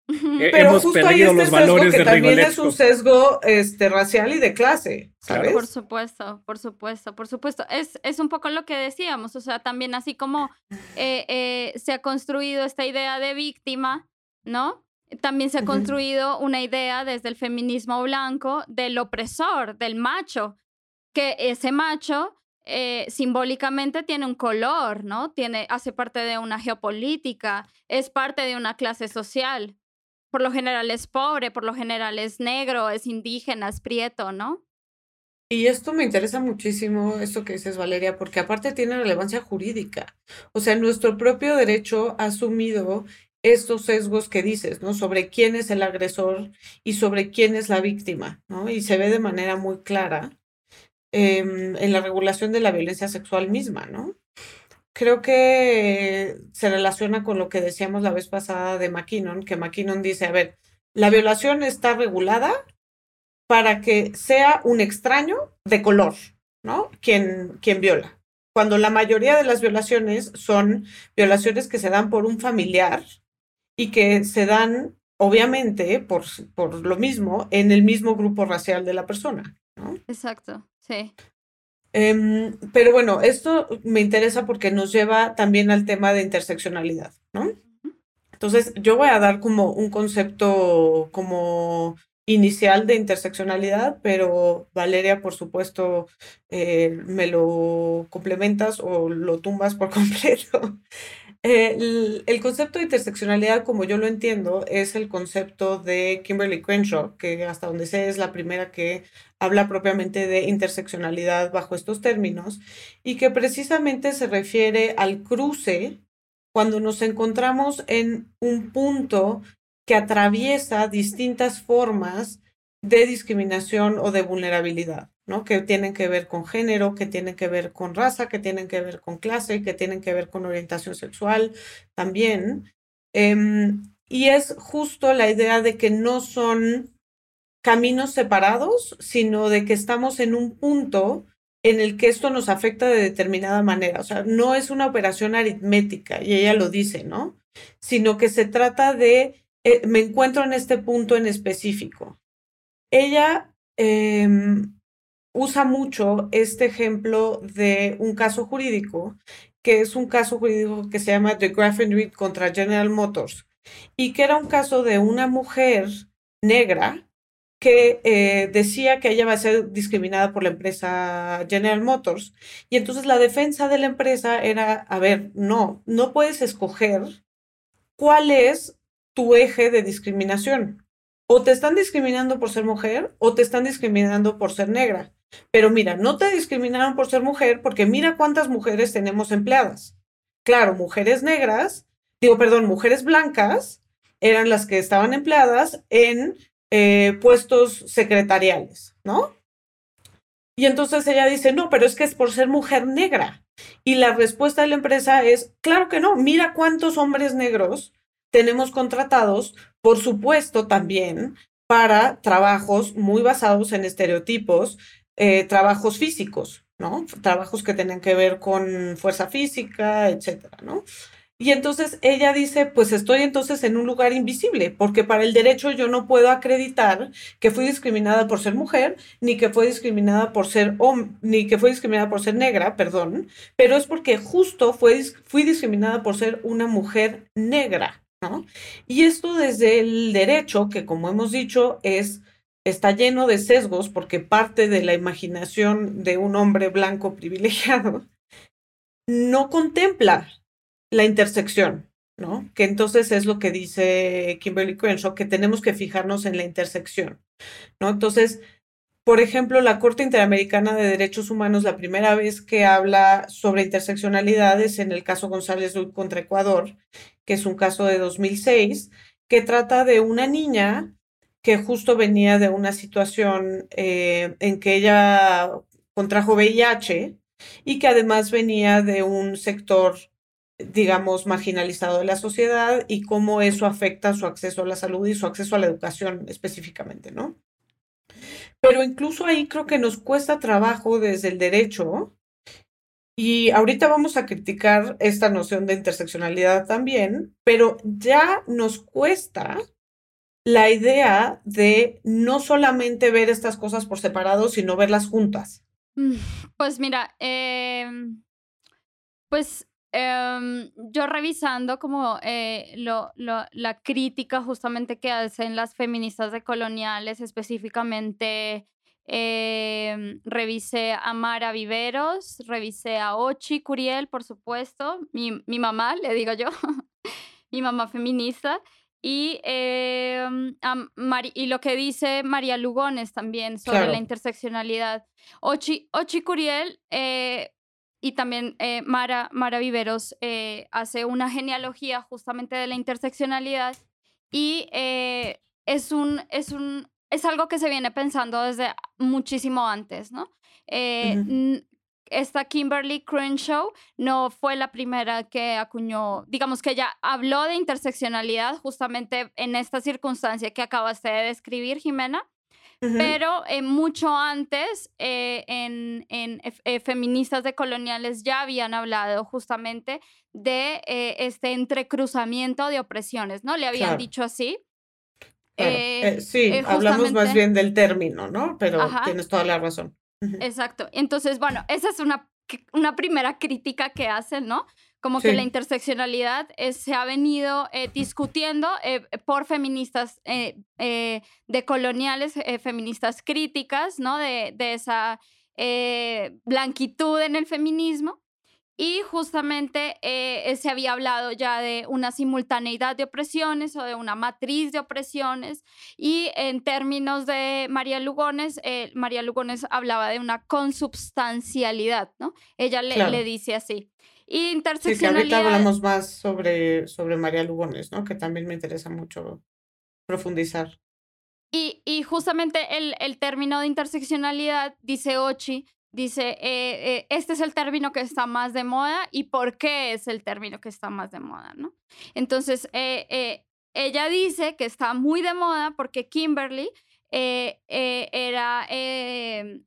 Pero Hemos justo perdido este los valores que también es un sesgo este, racial y de clase, ¿sabes? Por supuesto, por supuesto, por supuesto. Es, es un poco lo que decíamos, o sea, también así como eh, eh, se ha construido esta idea de víctima, ¿no? También se ha construido una idea desde el feminismo blanco del opresor, del macho, que ese macho eh, simbólicamente tiene un color, ¿no? Tiene, hace parte de una geopolítica, es parte de una clase social por lo general es pobre, por lo general es negro, es indígena, es prieto, ¿no? Y esto me interesa muchísimo, esto que dices, Valeria, porque aparte tiene relevancia jurídica. O sea, nuestro propio derecho ha asumido estos sesgos que dices, ¿no? Sobre quién es el agresor y sobre quién es la víctima, ¿no? Y se ve de manera muy clara em, en la regulación de la violencia sexual misma, ¿no? Creo que se relaciona con lo que decíamos la vez pasada de McKinnon, que McKinnon dice, a ver, la violación está regulada para que sea un extraño de color, ¿no? Quien, quien viola. Cuando la mayoría de las violaciones son violaciones que se dan por un familiar y que se dan, obviamente, por, por lo mismo, en el mismo grupo racial de la persona, ¿no? Exacto, sí. Em, pero bueno, esto me interesa porque nos lleva también al tema de interseccionalidad, ¿no? Entonces, yo voy a dar como un concepto como inicial de interseccionalidad, pero Valeria, por supuesto, eh, me lo complementas o lo tumbas por completo. El, el, concepto de interseccionalidad, como yo lo entiendo, es el concepto de Kimberly Crenshaw, que hasta donde sé es la primera que habla propiamente de interseccionalidad bajo estos términos, y que precisamente se refiere al cruce cuando nos encontramos en un punto que atraviesa distintas formas de discriminación o de vulnerabilidad, ¿no? Que tienen que ver con género, que tienen que ver con raza, que tienen que ver con clase, que tienen que ver con orientación sexual también. Em, y es justo la idea de que no son caminos separados, sino de que estamos en un punto en el que esto nos afecta de determinada manera. O sea, no es una operación aritmética, y ella lo dice, ¿no? Sino que se trata de eh, me encuentro en este punto en específico. Ella em, usa mucho este ejemplo de un caso jurídico, que es un caso jurídico que se llama The Graffin Reed contra General Motors, y que era un caso de una mujer negra que eh, decía que ella va a ser discriminada por la empresa General Motors. Y entonces la defensa de la empresa era, a ver, no, no puedes escoger cuál es tu eje de discriminación. O te están discriminando por ser mujer o te están discriminando por ser negra. Pero mira, no te discriminaron por ser mujer porque mira cuántas mujeres tenemos empleadas. Claro, mujeres negras, digo, perdón, mujeres blancas eran las que estaban empleadas en eh, puestos secretariales, ¿no? Y entonces ella dice, no, pero es que es por ser mujer negra. Y la respuesta de la empresa es, claro que no, mira cuántos hombres negros tenemos contratados, por supuesto, también para trabajos muy basados en estereotipos, eh, trabajos físicos, ¿no? Trabajos que tienen que ver con fuerza física, etcétera, ¿no? Y entonces ella dice, pues estoy entonces en un lugar invisible, porque para el derecho yo no puedo acreditar que fui discriminada por ser mujer, ni que fue discriminada por ser ni que fue discriminada por ser negra, perdón, pero es porque justo fue, fui discriminada por ser una mujer negra. Y esto desde el derecho, que como hemos dicho, es está lleno de sesgos porque parte de la imaginación de un hombre blanco privilegiado, no contempla la intersección, ¿no? Que entonces es lo que dice Kimberly Crenshaw, que tenemos que fijarnos en la intersección, ¿no? Entonces, por ejemplo, la Corte Interamericana de Derechos Humanos, la primera vez que habla sobre interseccionalidades en el caso González contra Ecuador, que es un caso de 2006, que trata de una niña que justo venía de una situación eh, en que ella contrajo VIH y que además venía de un sector, digamos, marginalizado de la sociedad y cómo eso afecta su acceso a la salud y su acceso a la educación específicamente, ¿no? Pero incluso ahí creo que nos cuesta trabajo desde el derecho. Y ahorita vamos a criticar esta noción de interseccionalidad también, pero ya nos cuesta la idea de no solamente ver estas cosas por separado, sino verlas juntas. Mm, pues mira, em, pues Em, yo revisando como eh, lo, la crítica justamente que hacen las feministas decoloniales, específicamente em, revisé a Mara Viveros, revisé a Ochi Curiel, por supuesto, mi, mi mamá, le digo yo, mi mamá feminista, y, em, y lo que dice María Lugones también sobre la interseccionalidad. Ochi, Ochi Curiel eh, y también eh, Mara, Mara Viveros eh, hace una genealogía justamente de la interseccionalidad y eh, es, un, es, un, es algo que se viene pensando desde muchísimo antes, ¿no? Esta Kimberly Crenshaw no fue la primera que acuñó, digamos que ella habló de interseccionalidad justamente en esta circunstancia que acabaste de describir, Jimena, pero eh, mucho antes, eh, en, en eh, feministas decoloniales ya habían hablado justamente de este entrecruzamiento de opresiones, ¿no? Le habían dicho así. sí, hablamos más bien del término, ¿no? Pero tienes toda la razón. Exacto. Entonces, bueno, esa es una, una primera crítica que hacen, ¿no? Como que la interseccionalidad eh, se ha venido eh, discutiendo eh, por feministas decoloniales, feministas críticas, ¿no? De, de esa blanquitud en el feminismo. Y justamente se había hablado ya de una simultaneidad de opresiones o de una matriz de opresiones. Y en términos de María Lugones, María Lugones hablaba de una consubstancialidad, ¿no? Ella le, le dice así. Y interseccionalidad. Sí, que ahorita hablamos más sobre, sobre María Lugones, ¿no? Que también me interesa mucho profundizar. Y, y justamente el, el, término de interseccionalidad, dice Ochi, dice, eh, eh, este es el término que está más de moda y por qué es el término que está más de moda, ¿no? Entonces, eh, ella dice que está muy de moda porque Kimberly era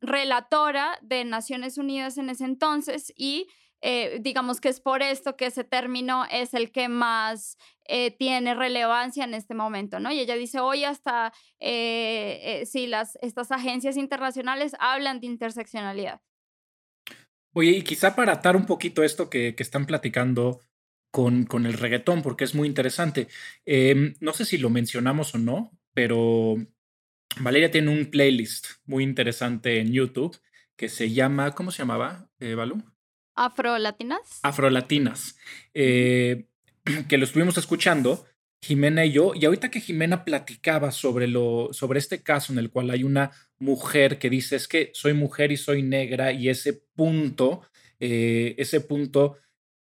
relatora de Naciones Unidas en ese entonces y eh, digamos que es por esto que ese término es el que más eh, tiene relevancia en este momento, ¿no? Y ella dice, hoy hasta eh, si las, estas agencias internacionales hablan de interseccionalidad. Oye, y quizá para atar un poquito esto que, que están platicando con, con, el reggaetón, porque es muy interesante. Em, no sé si lo mencionamos o no, pero Valeria tiene un playlist muy interesante en YouTube que se llama, ¿cómo se llamaba, eh? Afrolatinas. Afrolatinas. Eh, que lo estuvimos escuchando, Jimena y yo, y ahorita que Jimena platicaba sobre, lo, sobre este caso en el cual hay una mujer que dice es que soy mujer y soy negra y ese punto, eh, ese punto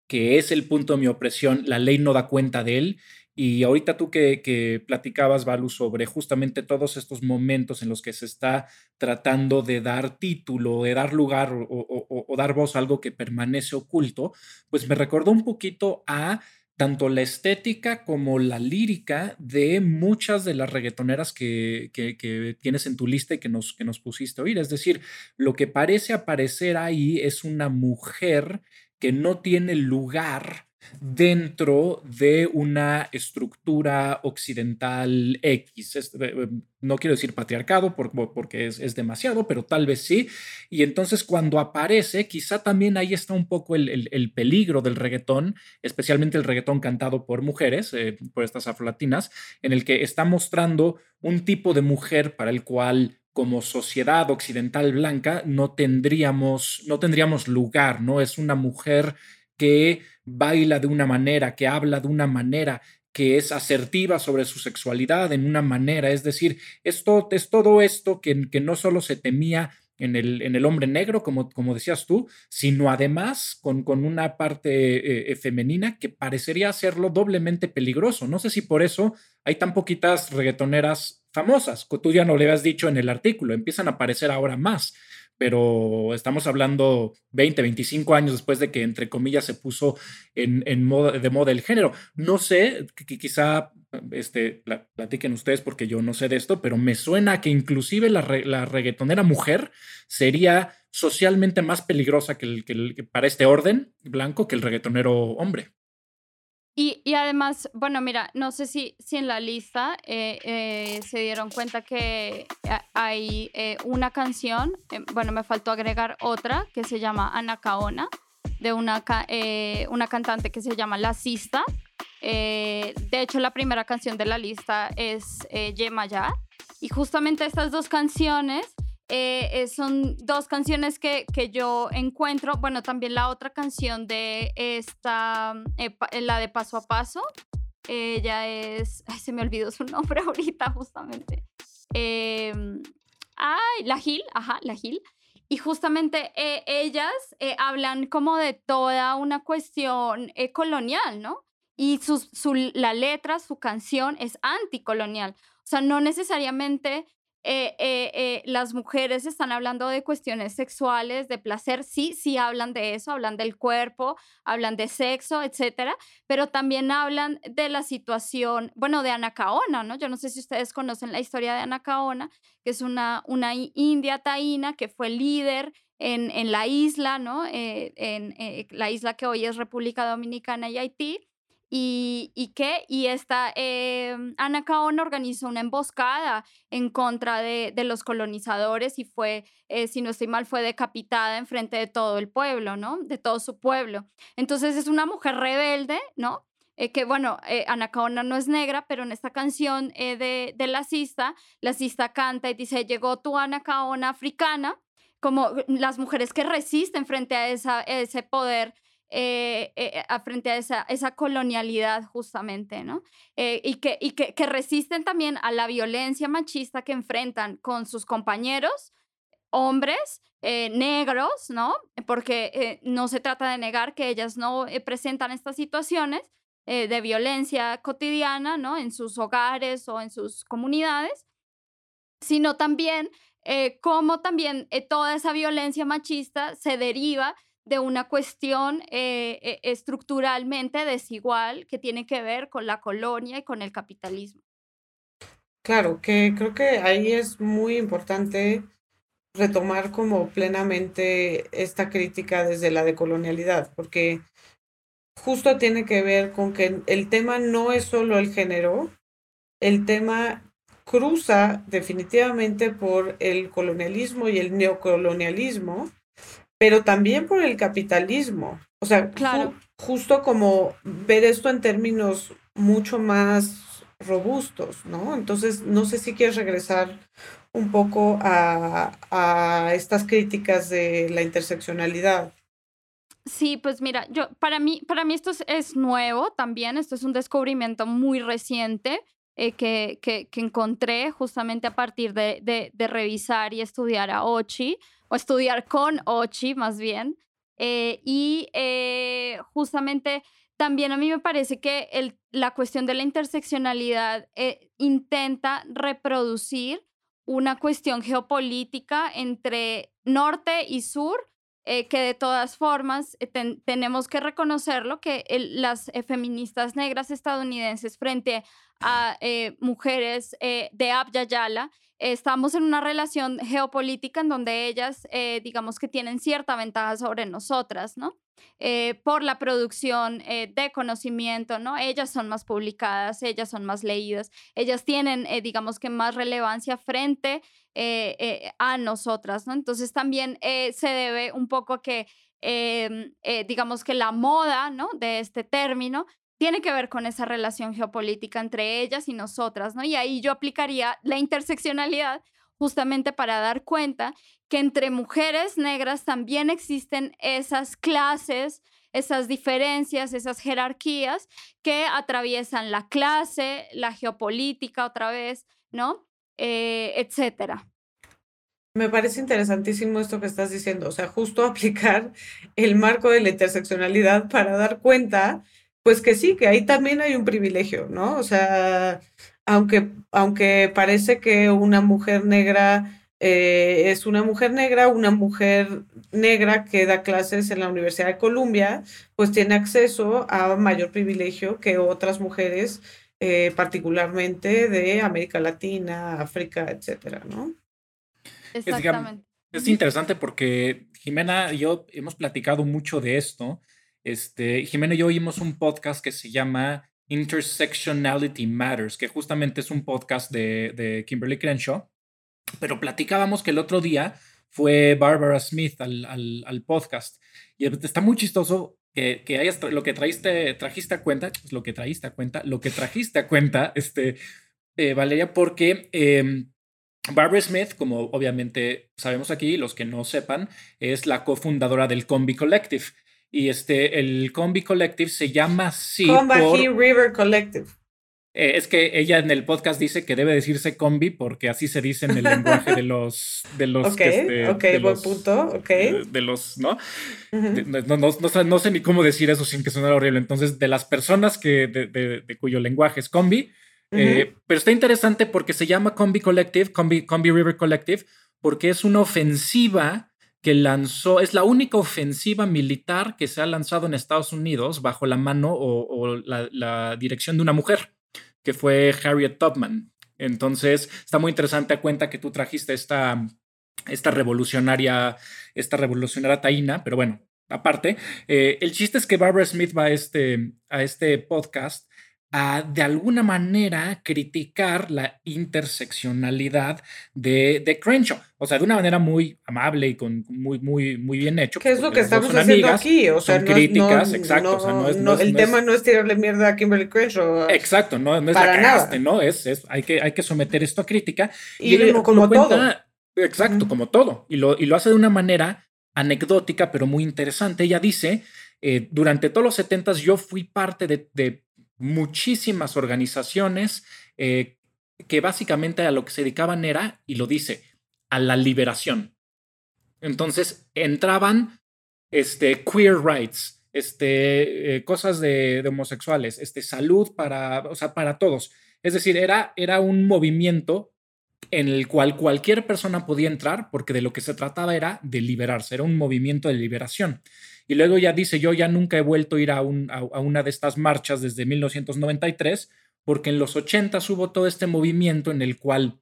que es el punto de mi opresión, la ley no da cuenta de él y ahorita tú que, platicabas, Balu, sobre justamente todos estos momentos en los que se está tratando de dar título, de dar lugar o, dar voz a algo que permanece oculto, pues me recordó un poquito a tanto la estética como la lírica de muchas de las reggaetoneras que, que, tienes en tu lista y que nos, que nos pusiste a oír. Es decir, lo que parece aparecer ahí es una mujer que no tiene lugar dentro de una estructura occidental X. Eh, eh, no quiero decir patriarcado porque es, demasiado, pero tal vez sí. Y entonces cuando aparece, quizá también ahí está un poco el, peligro del reggaetón, especialmente el reggaetón cantado por mujeres, eh, por estas afrolatinas, en el que está mostrando un tipo de mujer para el cual como sociedad occidental blanca no tendríamos, no tendríamos lugar, ¿no? Es una mujer que baila de una manera, que habla de una manera, que es asertiva sobre su sexualidad en una manera. Es decir, es, es todo esto que, que, no solo se temía en el, en el hombre negro, como, como decías tú, sino además con, con una parte eh, femenina que parecería hacerlo doblemente peligroso. No sé si por eso hay tan poquitas reggaetoneras famosas. Tú ya no le has dicho en el artículo, empiezan a aparecer ahora más pero estamos hablando 20, 25 años después de que, entre comillas, se puso en, moda, de moda el género. No sé, quizá este, platiquen ustedes porque yo no sé de esto, pero me suena que inclusive la, la reggaetonera mujer sería socialmente más peligrosa que, el, que, para este orden blanco que el reggaetonero hombre. Y, y, además, bueno, mira, no sé si, si en la lista eh, eh, se dieron cuenta que hay eh, una canción, bueno, me faltó agregar otra que se llama Anacaona, de una, una cantante que se llama La Sista. de hecho, la primera canción de la lista es Yemaya. Y justamente estas dos canciones eh, eh, son dos canciones que, que, yo encuentro. Bueno, también la otra canción de esta, eh, la de Paso a Paso. Ella es. Ay, se me olvidó su nombre ahorita, justamente. Em, ay, la Gil, ajá, la Gil. Y justamente ellas hablan como de toda una cuestión colonial, ¿no? Y su, su, la letra, su canción es anticolonial. O sea, no necesariamente eh, eh, eh, las mujeres están hablando de cuestiones sexuales, de placer, sí, sí hablan de eso, hablan del cuerpo, hablan de sexo, etcétera, pero también hablan de la situación, bueno, de Anacaona, ¿no? Yo no sé si ustedes conocen la historia de Anacaona, que es una, una india taína que fue líder en, en la isla, ¿no? en la isla que hoy es República Dominicana y Haití, y, y qué, y esta eh, Ana Caona organizó una emboscada en contra de, los colonizadores y fue, eh, si no estoy mal, fue decapitada en frente de todo el pueblo, ¿no? De todo su pueblo. Entonces es una mujer rebelde, ¿no? Eh, que bueno, eh, Ana Caona no es negra, pero en esta canción de, de la cista, la cista canta y dice, llegó tu Ana Caona africana, como las mujeres que resisten frente a ese poder eh, eh, frente a esa, esa colonialidad justamente, ¿no? Eh, y que, y que, que, resisten también a la violencia machista que enfrentan con sus compañeros, hombres, negros, ¿no? Porque no se trata de negar que ellas no presentan estas situaciones de violencia cotidiana, ¿no? En sus hogares o en sus comunidades, sino también cómo también toda esa violencia machista se deriva de una cuestión eh, eh, estructuralmente desigual que tiene que ver con la colonia y con el capitalismo. Claro, que creo que ahí es muy importante retomar como plenamente esta crítica desde la decolonialidad, porque justo tiene que ver con que el tema no es solo el género, el tema cruza definitivamente por el colonialismo y el neocolonialismo, pero también por el capitalismo. O sea, claro. justo como ver esto en términos mucho más robustos, ¿no? Entonces, no sé si quieres regresar un poco a, a estas críticas de la interseccionalidad. Sí, pues mira, yo para mí, para mí esto es, nuevo también, esto es un descubrimiento muy reciente eh, que, que, que, encontré justamente a partir de, de, de, revisar y estudiar a Ochi o estudiar con Ochi más bien. Eh, y eh, justamente también a mí me parece que la cuestión de la interseccionalidad eh, intenta reproducir una cuestión geopolítica entre norte y sur, que de todas formas tenemos que reconocerlo, que las feministas negras estadounidenses frente a mujeres de Abya estamos en una relación geopolítica en donde ellas, eh, digamos que tienen cierta ventaja sobre nosotras, ¿no? Eh, por la producción eh, de conocimiento, ¿no? Ellas son más publicadas, ellas son más leídas, ellas tienen, digamos que más relevancia frente a nosotras, ¿no? Entonces también se debe un poco que, em, digamos que la moda, ¿no? De este término tiene que ver con esa relación geopolítica entre ellas y nosotras, ¿no? Y ahí yo aplicaría la interseccionalidad justamente para dar cuenta que entre mujeres negras también existen esas clases, esas diferencias, esas jerarquías que atraviesan la clase, la geopolítica otra vez, ¿no? Eh, etcétera. Me parece interesantísimo esto que estás diciendo, o sea, justo aplicar el marco de la interseccionalidad para dar cuenta pues que sí, que ahí también hay un privilegio, ¿no? O sea, aunque, aunque parece que una mujer negra eh, es una mujer negra, una mujer negra que da clases en la Universidad de Columbia, pues tiene acceso a mayor privilegio que otras mujeres, eh, particularmente de América Latina, África, etcétera, ¿no? Exactamente. Es, es interesante porque Jimena y yo hemos platicado mucho de esto este, Jimena y yo oímos un podcast que se llama Intersectionality Matters, que justamente es un podcast de, de Kimberly Crenshaw, pero platicábamos que el otro día fue Barbara Smith al, podcast y está muy chistoso que, que lo que trajiste, trajiste a cuenta, pues lo que trajiste a cuenta, lo que trajiste a cuenta, este, eh, Valeria, porque em, Barbara Smith, como obviamente sabemos aquí, los que no sepan, es la cofundadora del Combi Collective. Y este, el Combi Collective se llama así. Combi River Collective. Eh, es que ella en el podcast dice que debe decirse combi porque así se dice en el lenguaje de los. De los ok, este, ok, buen punto, ok. De, los, ¿no? no, no, no, sé ni cómo decir eso sin que suene horrible. Entonces, de las personas que, de, de cuyo lenguaje es combi. Eh, pero está interesante porque se llama Combi Collective, Combi, combi River Collective, porque es una ofensiva que lanzó, es la única ofensiva militar que se ha lanzado en Estados Unidos bajo la mano o, la, dirección de una mujer, que fue Harriet Tubman. Entonces, está muy interesante a cuenta que tú trajiste esta, esta revolucionaria, esta revolucionaria taína, pero bueno, aparte. Eh, el chiste es que Barbara Smith va este, a este podcast a de alguna manera criticar la interseccionalidad de, de, Crenshaw. O sea, de una manera muy amable y con muy, muy, muy bien hecho. ¿Qué es lo que estamos haciendo aquí? O sea, son críticas, exacto. el tema no es tirarle mierda a Kimberly Crenshaw. Exacto, no, es la cagaste, ¿no? Es, es, hay, que, hay que someter esto a crítica. Y, como todo. Exacto, como todo. Y lo, y lo hace de una manera anecdótica, pero muy interesante. Ella dice, eh, durante todos los 70 yo fui parte de, de muchísimas organizaciones eh, que básicamente a lo que se dedicaban era, y lo dice, a la liberación. Entonces entraban este, queer rights, este, eh, cosas de, homosexuales, este, salud para, o sea, para todos. Es decir, era, era un movimiento en el cual cualquier persona podía entrar porque de lo que se trataba era de liberarse, era un movimiento de liberación. Y luego ya dice, yo ya nunca he vuelto a ir a, una de estas marchas desde 1993, porque en los 80 hubo todo este movimiento en el cual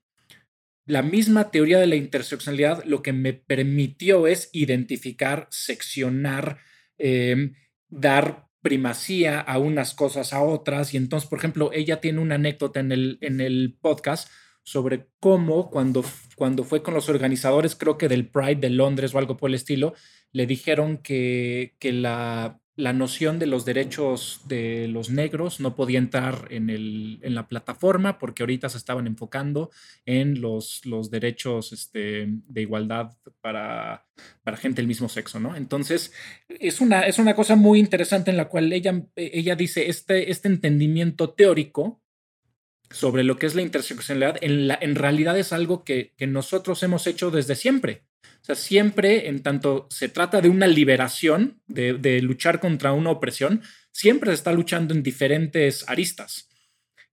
la misma teoría de la interseccionalidad lo que me permitió es identificar, seccionar, em, dar primacía a unas cosas a otras. Y entonces, por ejemplo, ella tiene una anécdota en el, en el podcast sobre cómo cuando, cuando fue con los organizadores, creo que del Pride de Londres o algo por el estilo, le dijeron que, que la, la, noción de los derechos de los negros no podía entrar en, el, en la plataforma porque ahorita se estaban enfocando en los, los derechos este, de igualdad para, para gente del mismo sexo, ¿no? Entonces, es una, es una cosa muy interesante en la cual ella, ella dice, este, este entendimiento teórico sobre lo que es la interseccionalidad, en, la, en realidad es algo que, nosotros hemos hecho desde siempre. O sea, siempre, en tanto se trata de una liberación, de, luchar contra una opresión, siempre se está luchando en diferentes aristas.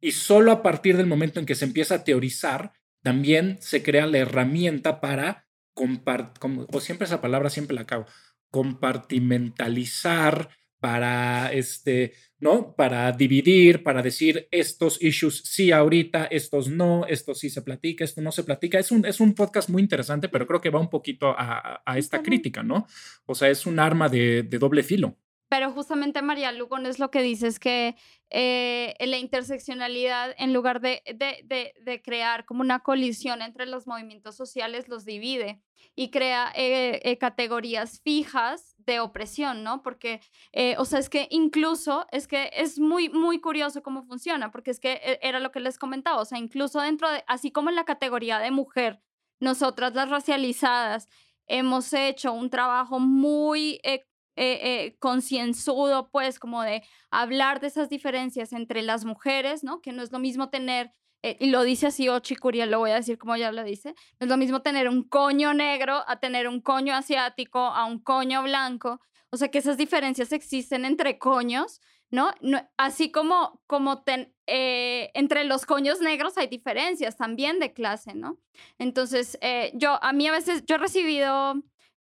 Y solo a partir del momento en que se empieza a teorizar, también se crea la herramienta para compartir, o siempre esa palabra siempre la acabo, compartimentalizar, para este, ¿no? Para dividir, para decir estos issues sí ahorita, estos no, esto sí se platica, esto no se platica. Es un, es un podcast muy interesante, pero creo que va un poquito a, esta crítica, ¿no? O sea, es un arma de, doble filo. Pero justamente María Lugon es lo que dice, es que eh, la interseccionalidad, en lugar de, de, de, crear como una colisión entre los movimientos sociales, los divide y crea eh, eh, categorías fijas de opresión, ¿no? Porque, eh, o sea, es que incluso, es que es muy, muy curioso cómo funciona, porque es que eh, era lo que les comentaba, o sea, incluso dentro de, así como en la categoría de mujer, nosotras las racializadas hemos hecho un trabajo muy eh, concienzudo, pues, como de hablar de esas diferencias entre las mujeres, ¿no? Que no es lo mismo tener y lo dice así Ochi Curiel, lo voy a decir como ya lo dice, no es lo mismo tener un coño negro a tener un coño asiático, a un coño blanco, o sea que esas diferencias existen entre coños, ¿no? así como, como eh, entre los coños negros hay diferencias también de clase, ¿no? Entonces, eh, yo, a mí a veces, yo he recibido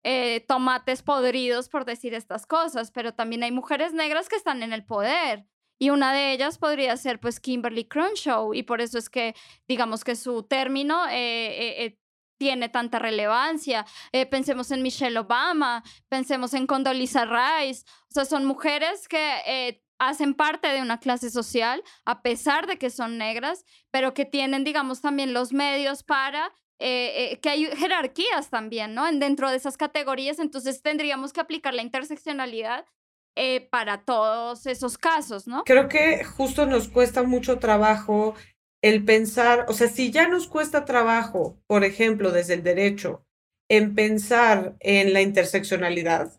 eh, tomates podridos por decir estas cosas, pero también hay mujeres negras que están en el poder y una de ellas podría ser pues Kimberly Crenshaw y por eso es que digamos que su término eh, eh, eh, tiene tanta relevancia. pensemos en Michelle Obama, pensemos en Condoleezza Rice, o sea, son mujeres que hacen parte de una clase social a pesar de que son negras, pero que tienen, digamos, también los medios para que hay jerarquías también, ¿no? En dentro de esas categorías, entonces tendríamos que aplicar la interseccionalidad eh, para todos esos casos, ¿no? Creo que justo nos cuesta mucho trabajo el pensar, o sea, si ya nos cuesta trabajo, por ejemplo, desde el derecho, en pensar en la interseccionalidad,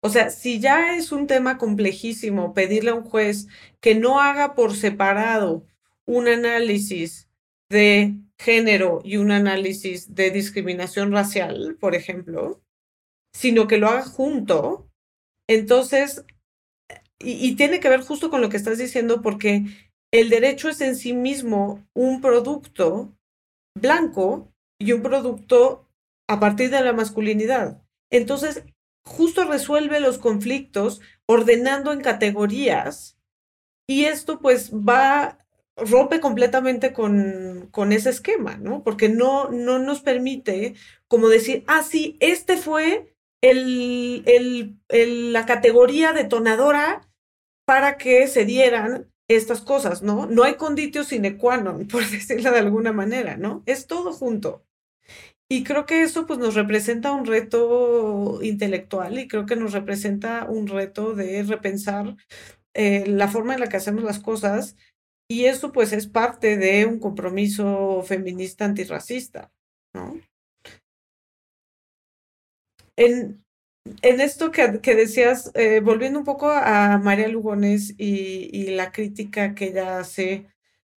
o sea, si ya es un tema complejísimo pedirle a un juez que no haga por separado un análisis de género y un análisis de discriminación racial, por ejemplo, sino que lo haga junto, entonces y, tiene que ver justo con lo que estás diciendo, porque el derecho es en sí mismo un producto blanco y un producto a partir de la masculinidad. Entonces, justo resuelve los conflictos ordenando en categorías y esto pues va, rompe completamente con, con ese esquema, ¿no? Porque no, no nos permite como decir, ah, sí, este fue la categoría detonadora para que se dieran estas cosas, ¿no? No hay conditio sine qua non, por decirlo de alguna manera, ¿no? Es todo junto. Y creo que eso pues nos representa un reto intelectual y creo que nos representa un reto de repensar eh, la forma en la que hacemos las cosas y eso pues es parte de un compromiso feminista antirracista, ¿no? En, en esto que, decías, eh, volviendo un poco a María Lugones y, y, la crítica que ella hace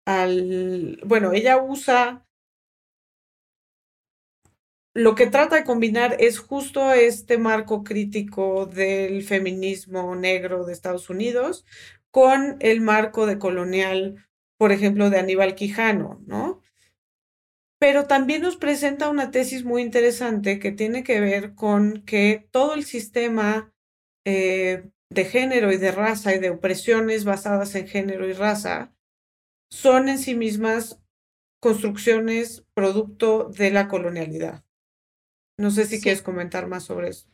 al, bueno, ella usa, lo que trata de combinar es justo este marco crítico del feminismo negro de Estados Unidos con el marco de colonial, por ejemplo, de Aníbal Quijano, ¿no? pero también nos presenta una tesis muy interesante que tiene que ver con que todo el sistema eh, de género y de raza y de opresiones basadas en género y raza son en sí mismas construcciones producto de la colonialidad. No sé si quieres comentar más sobre eso.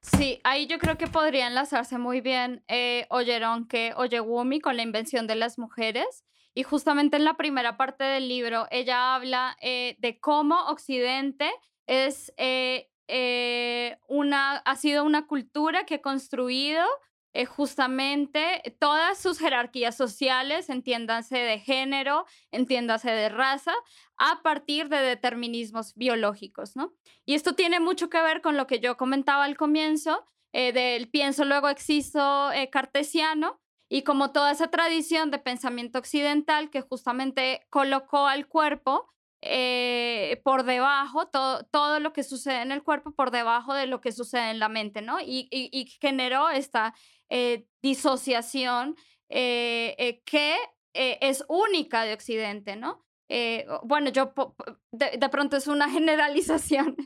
Sí, ahí yo creo que podría enlazarse muy bien eh, Oyeron que Oyegumi con la invención de las mujeres. Y justamente en la primera parte del libro, ella habla eh, de cómo Occidente es, eh, eh, una, ha sido una cultura que ha construido justamente todas sus jerarquías sociales, entiéndase de género, entiéndase de raza, a partir de determinismos biológicos, ¿no? Y esto tiene mucho que ver con lo que yo comentaba al comienzo, del pienso luego existo cartesiano, y como toda esa tradición de pensamiento occidental que justamente colocó al cuerpo eh, por debajo, todo, todo lo que sucede en el cuerpo por debajo de lo que sucede en la mente, ¿no? Y, y, generó esta eh, disociación eh, que es única de Occidente, ¿no? bueno, yo de, pronto es una generalización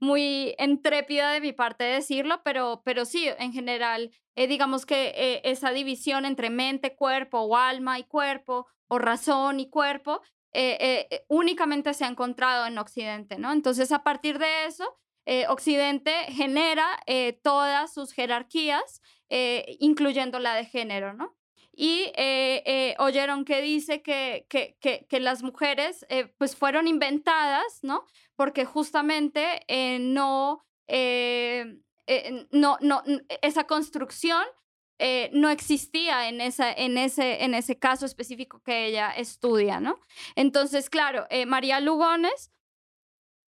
muy entrépida de mi parte decirlo, pero, pero sí, en general digamos que esa división entre mente, cuerpo, o alma y cuerpo, o razón y cuerpo, eh, únicamente se ha encontrado en Occidente, ¿no? Entonces, a partir de eso, Occidente genera todas sus jerarquías, incluyendo la de género, ¿no? Y oyeron que dice que, que, que, que las mujeres pues fueron inventadas, ¿no? Porque justamente no eh, no, no, esa construcción eh, no existía en, esa, en, ese, en ese caso específico que ella estudia, ¿no? Entonces, claro, eh, María Lugones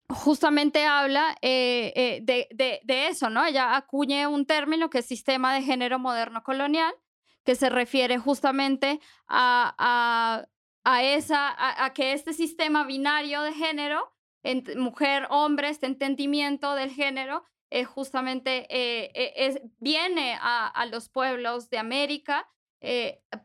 justamente habla de, de, de, eso, ¿no? Ella acuñe un término que es sistema de género moderno colonial, que se refiere justamente a, a, a esa, a, que este sistema binario de género, mujer-hombre, este entendimiento del género, eh, justamente eh, eh, viene a, los pueblos de América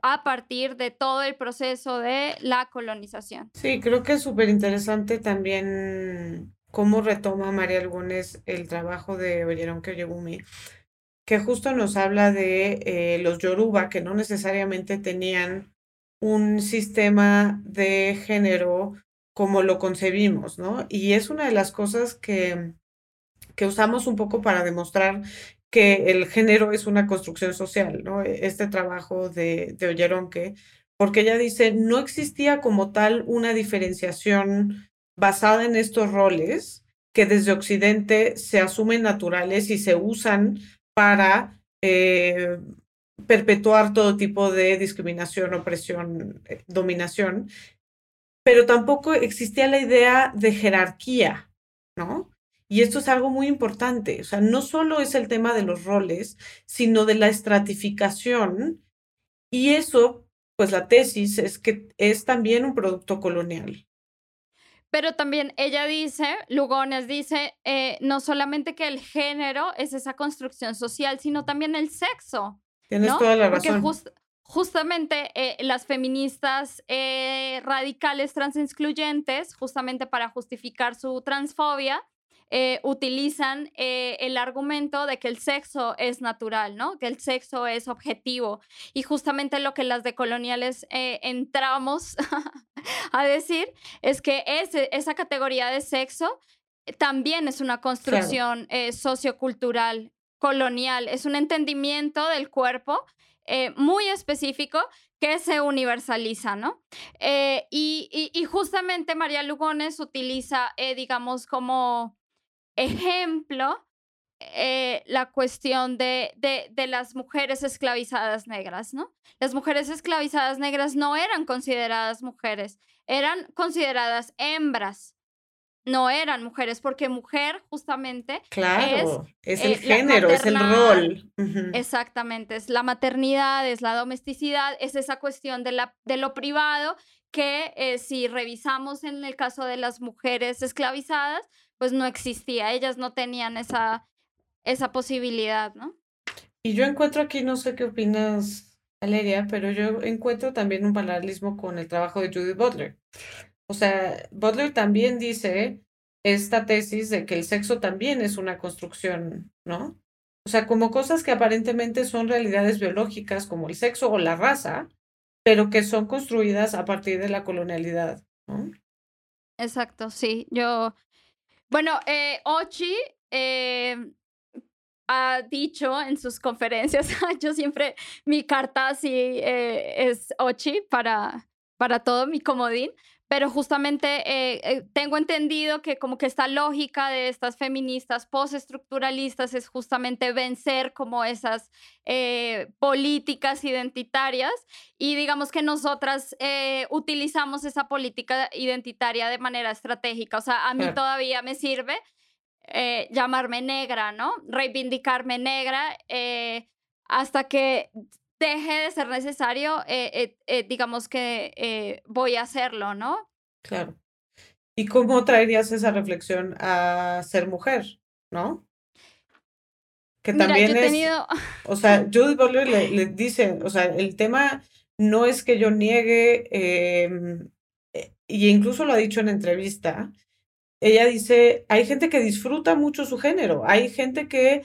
a partir de todo el proceso de la colonización. Sí, creo que es súper interesante también cómo retoma María Algunes el trabajo de Oyeron Kyoyegumi, que justo nos habla de los Yoruba, que no necesariamente tenían un sistema de género como lo concebimos, ¿no? Y es una de las cosas que que usamos un poco para demostrar que el género es una construcción social, ¿no? E, este trabajo de, de Olleronque, porque ella dice, no existía como tal una diferenciación basada en estos roles que desde Occidente se asumen naturales y se usan para eh, perpetuar todo tipo de discriminación, opresión, eh, dominación, pero tampoco existía la idea de jerarquía, ¿no? Y esto es algo muy importante, o sea, no solo es el tema de los roles, sino de la estratificación. Y eso, pues la tesis es que es también un producto colonial. Pero también ella dice, Lugones dice, eh, no solamente que el género es esa construcción social, sino también el sexo. Tienes toda la razón. Porque justamente eh, las feministas eh, radicales transexcluyentes, justamente para justificar su transfobia, eh, utilizan eh, el argumento de que el sexo es natural, ¿no? Que el sexo es objetivo. Y justamente lo que las decoloniales eh, entramos a decir es que ese, esa categoría de sexo también es una construcción eh, sociocultural colonial, es un entendimiento del cuerpo eh, muy específico que se universaliza, ¿no? Eh, y, justamente María Lugones utiliza, digamos, como ejemplo la cuestión de, de, las mujeres esclavizadas negras, ¿no? Las mujeres esclavizadas negras no eran consideradas mujeres, eran consideradas hembras no eran mujeres, porque mujer justamente claro, es, el eh, género, es el rol. Exactamente, es la maternidad, es la domesticidad, es esa cuestión de, la, de lo privado que eh, si revisamos en el caso de las mujeres esclavizadas, pues no existía, ellas no tenían esa, esa posibilidad, ¿no? Y yo encuentro aquí, no sé qué opinas, Valeria, pero yo encuentro también un paralelismo con el trabajo de Judith Butler. O sea, Butler también dice esta tesis de que el sexo también es una construcción, ¿no? O sea, como cosas que aparentemente son realidades biológicas, como el sexo o la raza, pero que son construidas a partir de la colonialidad, ¿no? Exacto, sí. Yo, bueno, eh, Ochi eh, ha dicho en sus conferencias, yo siempre, mi carta así eh, es Ochi para, para todo mi comodín, pero justamente eh, eh, tengo entendido que como que esta lógica de estas feministas postestructuralistas es justamente vencer como esas eh, políticas identitarias y digamos que nosotras utilizamos esa política identitaria de manera estratégica. O sea, a mí todavía me sirve llamarme negra, ¿no? Reivindicarme negra hasta que deje de ser necesario, eh, eh, eh, digamos que voy a hacerlo, ¿no? Claro. ¿Y cómo traerías esa reflexión a ser mujer, no? Que también es, tenido... o sea, Judith Butler le, dice, o sea, el tema no es que yo niegue, eh, y incluso lo ha dicho en entrevista, ella dice, hay gente que disfruta mucho su género, hay gente que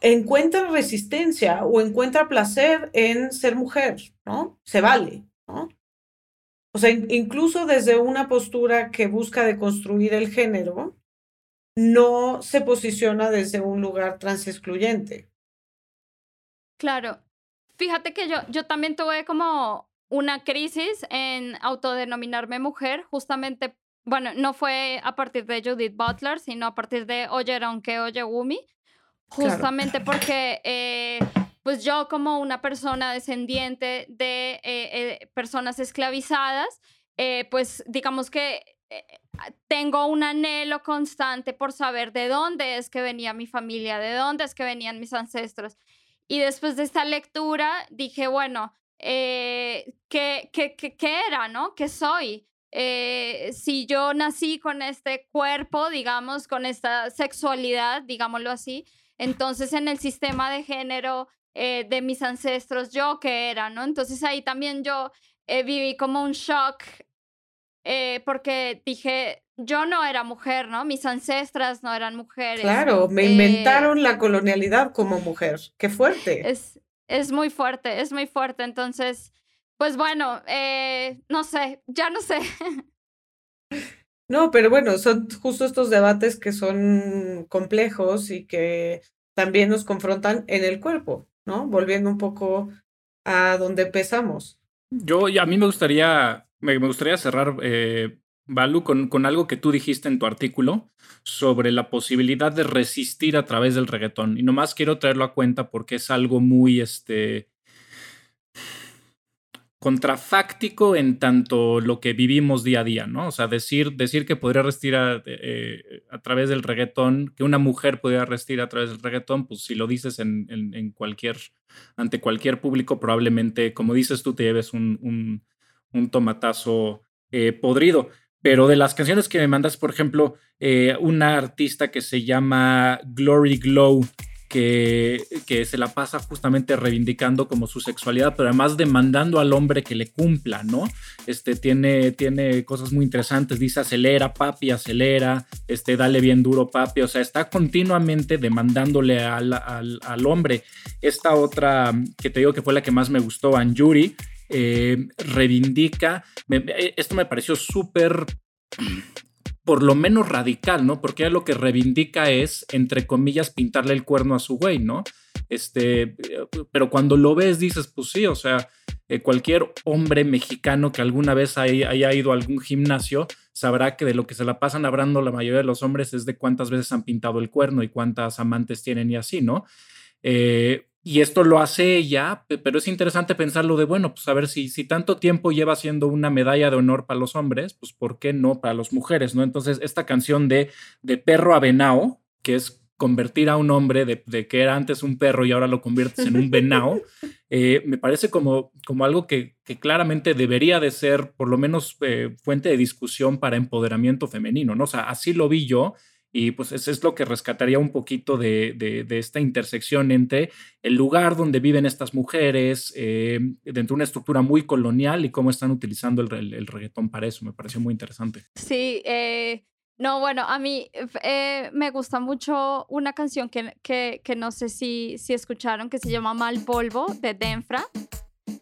encuentra resistencia o encuentra placer en ser mujer, ¿no? Se vale, ¿no? O sea, incluso desde una postura que busca deconstruir el género, no se posiciona desde un lugar transexcluyente. Claro. Fíjate que yo, yo también tuve como una crisis en autodenominarme mujer, justamente, bueno, no fue a partir de Judith Butler, sino a partir de Oyeronke Oyegumi, Justamente porque, eh, pues yo como una persona descendiente de eh, eh, personas esclavizadas, pues digamos que tengo un anhelo constante por saber de dónde es que venía mi familia, de dónde es que venían mis ancestros. Y después de esta lectura dije, bueno, ¿qué, qué, qué, era, no? ¿Qué soy? si yo nací con este cuerpo, digamos, con esta sexualidad, digámoslo así, entonces, en el sistema de género eh, de mis ancestros, yo qué era, ¿no? Entonces ahí también yo eh, viví como un shock eh, porque dije, yo no era mujer, ¿no? Mis ancestras no eran mujeres. Claro, me inventaron la colonialidad como mujer. Qué fuerte. Es, es muy fuerte, es muy fuerte. Entonces, pues bueno, no sé, ya no sé. No, pero bueno, son justo estos debates que son complejos y que también nos confrontan en el cuerpo, ¿no? Volviendo un poco a donde empezamos. Yo, a mí me gustaría, me, gustaría cerrar, eh, Balu, con, con algo que tú dijiste en tu artículo sobre la posibilidad de resistir a través del reggaetón. Y nomás quiero traerlo a cuenta porque es algo muy, este, contrafáctico en tanto lo que vivimos día a día, ¿no? O sea, decir, decir que podría resistir eh, a, través del reggaetón, que una mujer podría resistir a través del reggaetón, pues si lo dices en, en, cualquier, ante cualquier público, probablemente, como dices tú, te lleves un, un, tomatazo eh, podrido. Pero de las canciones que me mandas, por ejemplo, eh, una artista que se llama Glory Glow, que, se la pasa justamente reivindicando como su sexualidad, pero además demandando al hombre que le cumpla, ¿no? Este tiene, tiene cosas muy interesantes, dice acelera, papi, acelera, este, dale bien duro, papi, o sea, está continuamente demandándole al, al, hombre. Esta otra que te digo que fue la que más me gustó, Anjuri, eh, reivindica, esto me pareció súper por lo menos radical, ¿no? Porque lo que reivindica es, entre comillas, pintarle el cuerno a su güey, ¿no? Este, pero cuando lo ves dices, pues sí, o sea, eh, cualquier hombre mexicano que alguna vez haya, ido a algún gimnasio sabrá que de lo que se la pasan hablando la mayoría de los hombres es de cuántas veces han pintado el cuerno y cuántas amantes tienen y así, ¿no? Eh, y esto lo hace ella, pero es interesante pensarlo de, bueno, pues a ver, si, si tanto tiempo lleva siendo una medalla de honor para los hombres, pues ¿por qué no para las mujeres, no? Entonces, esta canción de, de Perro Avenao, que es convertir a un hombre de, que era antes un perro y ahora lo conviertes en un venao, eh, me parece como, como algo que, que, claramente debería de ser por lo menos eh, fuente de discusión para empoderamiento femenino, ¿no? O sea, así lo vi yo y pues eso es lo que rescataría un poquito de, esta intersección entre el lugar donde viven estas mujeres, eh, dentro de una estructura muy colonial y cómo están utilizando el, reggaetón para eso. Me pareció muy interesante. Sí, eh, no, bueno, a mí eh, me gusta mucho una canción que, que, no sé si, si escucharon, que se llama Mal Polvo de Denfra.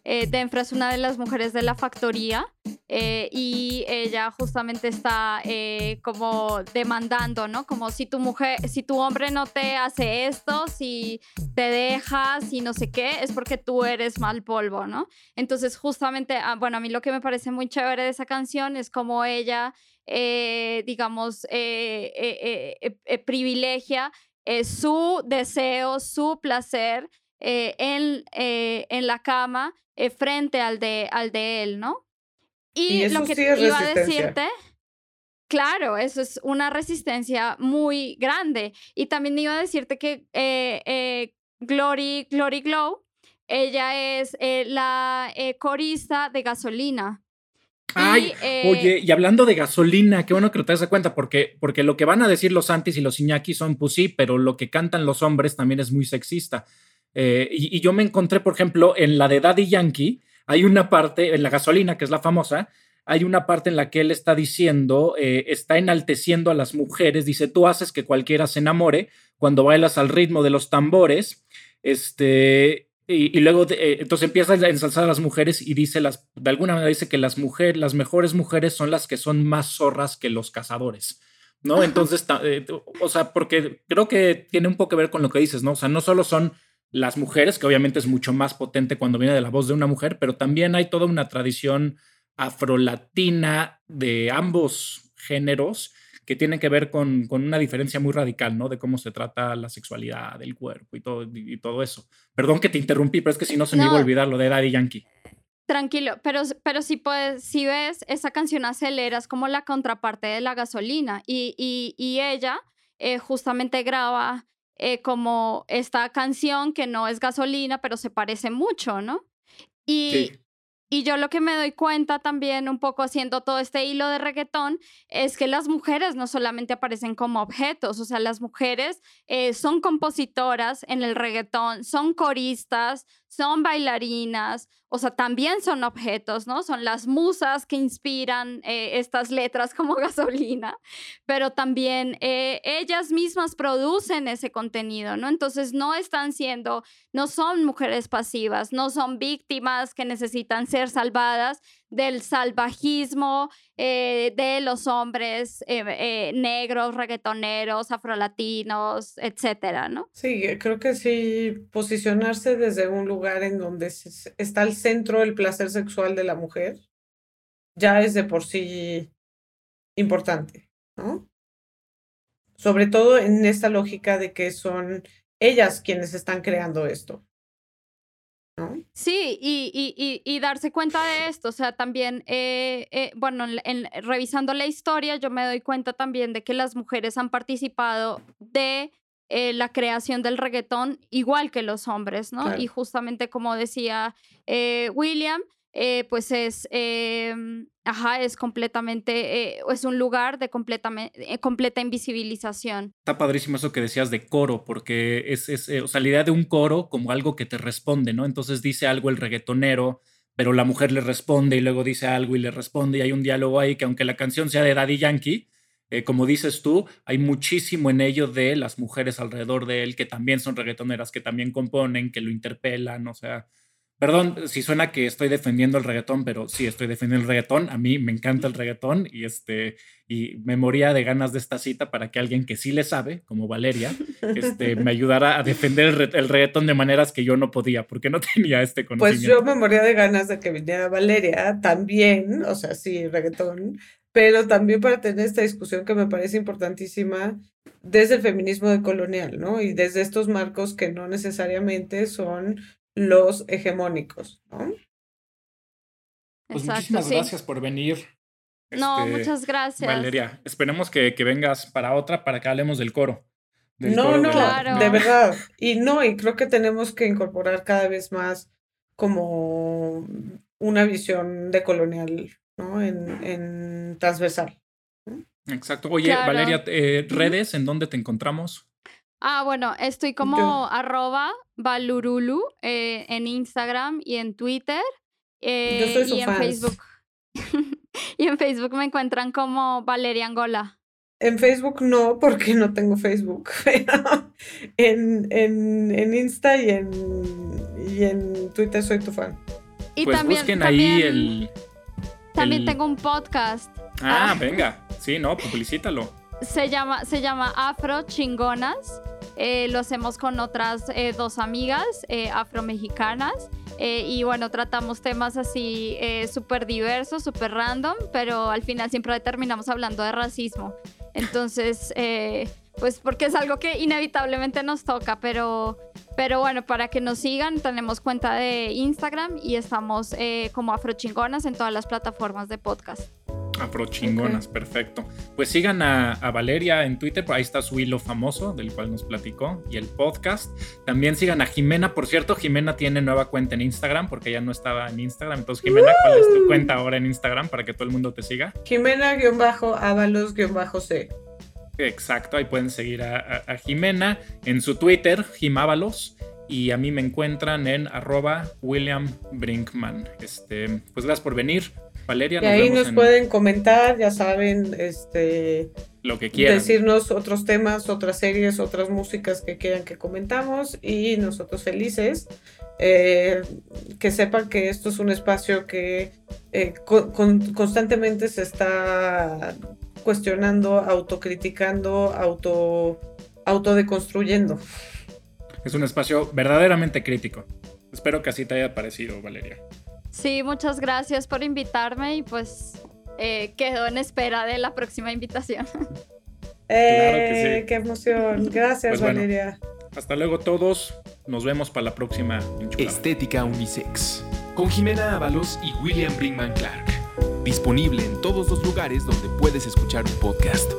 Eh, Denfra es una de las mujeres de la factoría eh, y ella justamente está eh, como demandando, ¿no? Como si tu mujer, si tu hombre no te hace esto, si te dejas y no sé qué, es porque tú eres mal polvo, ¿no? Entonces justamente, ah, bueno, a mí lo que me parece muy chévere de esa canción es como ella, digamos, privilegia su deseo, su placer en, en la cama eh, frente al de, al de él, ¿no? Y, lo que iba a decirte, claro, eso es una resistencia muy grande. Y también iba a decirte que eh, eh, Glory, Glory Glow, ella es la corista de gasolina. Ay, oye, y hablando de gasolina, qué bueno que lo te das cuenta, porque, porque lo que van a decir los Santis y los Iñaki son, pues sí, pero lo que cantan los hombres también es muy sexista. Eh, y, yo me encontré, por ejemplo, en la de Daddy Yankee, hay una parte, en la gasolina, que es la famosa, hay una parte en la que él está diciendo, eh, está enalteciendo a las mujeres, dice, tú haces que cualquiera se enamore cuando bailas al ritmo de los tambores, este, y, luego, eh, entonces empieza a ensalzar a las mujeres y dice, las, de alguna manera dice que las mujeres, las mejores mujeres son las que son más zorras que los cazadores. ¿No? Entonces, o sea, porque creo que tiene un poco que ver con lo que dices, ¿no? O sea, no solo son las mujeres, que obviamente es mucho más potente cuando viene de la voz de una mujer, pero también hay toda una tradición afrolatina de ambos géneros que tienen que ver con, con, una diferencia muy radical, ¿no? De cómo se trata la sexualidad del cuerpo y todo, y, todo eso. Perdón que te interrumpí, pero es que si no se me iba a olvidar lo de Daddy Yankee. Tranquilo, pero, pero si, puedes, si ves, esa canción acelera, es como la contraparte de la gasolina y, y, y ella eh, justamente graba eh, como esta canción que no es gasolina, pero se parece mucho, ¿no? Y, y yo lo que me doy cuenta también, un poco haciendo todo este hilo de reggaetón, es que las mujeres no solamente aparecen como objetos, o sea, las mujeres eh, son compositoras en el reggaetón, son coristas, son bailarinas, o sea, también son objetos, ¿no? Son las musas que inspiran eh, estas letras como gasolina, pero también eh, ellas mismas producen ese contenido, ¿no? Entonces no están siendo, no son mujeres pasivas, no son víctimas que necesitan ser salvadas, del salvajismo eh, de los hombres eh, eh, negros, reggaetoneros, afrolatinos, etcétera, ¿no? Sí, creo que sí, posicionarse desde un lugar en donde está el centro del placer sexual de la mujer ya es de por sí importante, ¿no? Sobre todo en esta lógica de que son ellas quienes están creando esto. Sí, y, y, darse cuenta de esto, o sea, también, eh, eh, bueno, en, revisando la historia, yo me doy cuenta también de que las mujeres han participado de eh, la creación del reggaetón igual que los hombres, ¿no? Y justamente como decía William, eh, pues es, em, ajá, es completamente, eh, es un lugar de eh, completa invisibilización. Está padrísimo eso que decías de coro, porque es, es sea, la idea de un coro como algo que te responde, ¿no? Entonces dice algo el reggaetonero, pero la mujer le responde y luego dice algo y le responde y hay un diálogo ahí que aunque la canción sea de Daddy Yankee, como dices tú, hay muchísimo en ello de las mujeres alrededor de él que también son reggaetoneras, que también componen, que lo interpelan, o sea, Perdón si suena que estoy defendiendo el reggaetón, pero sí estoy defendiendo el reggaetón. A mí me encanta el reggaetón y este y me moría de ganas de esta cita para que alguien que sí le sabe, como Valeria, este, me ayudara a defender el, reggaetón de maneras que yo no podía, porque no tenía este conocimiento. Pues yo me moría de ganas de que viniera Valeria también, o sea, sí, reggaetón, pero también para tener esta discusión que me parece importantísima desde el feminismo decolonial, ¿no? Y desde estos marcos que no necesariamente son los hegemónicos, ¿no? Pues muchísimas gracias por venir. no, este, muchas gracias. Valeria, esperemos que, que, vengas para otra para que hablemos del coro. no, no, de verdad. Y no, y creo que tenemos que incorporar cada vez más como una visión decolonial, ¿no? En, en transversal. Exacto. Oye, Valeria, eh, redes, ¿en dónde te encontramos? Ah, bueno, estoy como arroba valurulu eh, en Instagram y en Twitter. Eh, y en Facebook. y en Facebook me encuentran como Valeria Angola. En Facebook no, porque no tengo Facebook. en, en, en Insta y en, y en Twitter soy tu fan. Y pues también, busquen ahí el. También tengo un podcast. Ah, ah, venga. Sí, no, publicítalo. Se llama, se llama Afro Chingonas. Eh, lo hacemos con otras eh, dos amigas eh, afromexicanas. Eh, y bueno, tratamos temas así súper diversos, súper random, pero al final siempre terminamos hablando de racismo. Entonces, pues porque es algo que inevitablemente nos toca, pero, pero bueno, para que nos sigan, tenemos cuenta de Instagram y estamos como Afrochingonas en todas las plataformas de podcast. Afrochingonas, perfecto. Pues sigan a, Valeria en Twitter, ahí está su hilo famoso del cual nos platicó y el podcast. También sigan a Jimena, por cierto, Jimena tiene nueva cuenta en Instagram porque ya no estaba en Instagram. Entonces, Jimena, ¿cuál es tu cuenta ahora en Instagram para que todo el mundo te siga? Jimena-Ábalos-C. Exacto, ahí pueden seguir a, Jimena en su Twitter, Jimábalos y a mí me encuentran en arroba William Brinkman. Este, pues gracias por venir. Valeria. Y ahí nos pueden comentar, ya saben, este, lo que quieran. Decirnos otros temas, otras series, otras músicas que quieran que comentamos y nosotros felices. Eh, que sepan que esto es un espacio que eh, constantemente se está cuestionando, autocriticando, auto, autodeconstruyendo. Es un espacio verdaderamente crítico. Espero que así te haya parecido, Valeria. Sí, muchas gracias por invitarme y pues eh, quedo en espera de la próxima invitación. Eh, sí. ¡Qué emoción! Gracias, pues Valeria. hasta luego todos. Nos vemos para la próxima Estética Unisex. Con Jimena Ábalos y William Brinkman Clark. Disponible en todos los lugares donde puedes escuchar un podcast.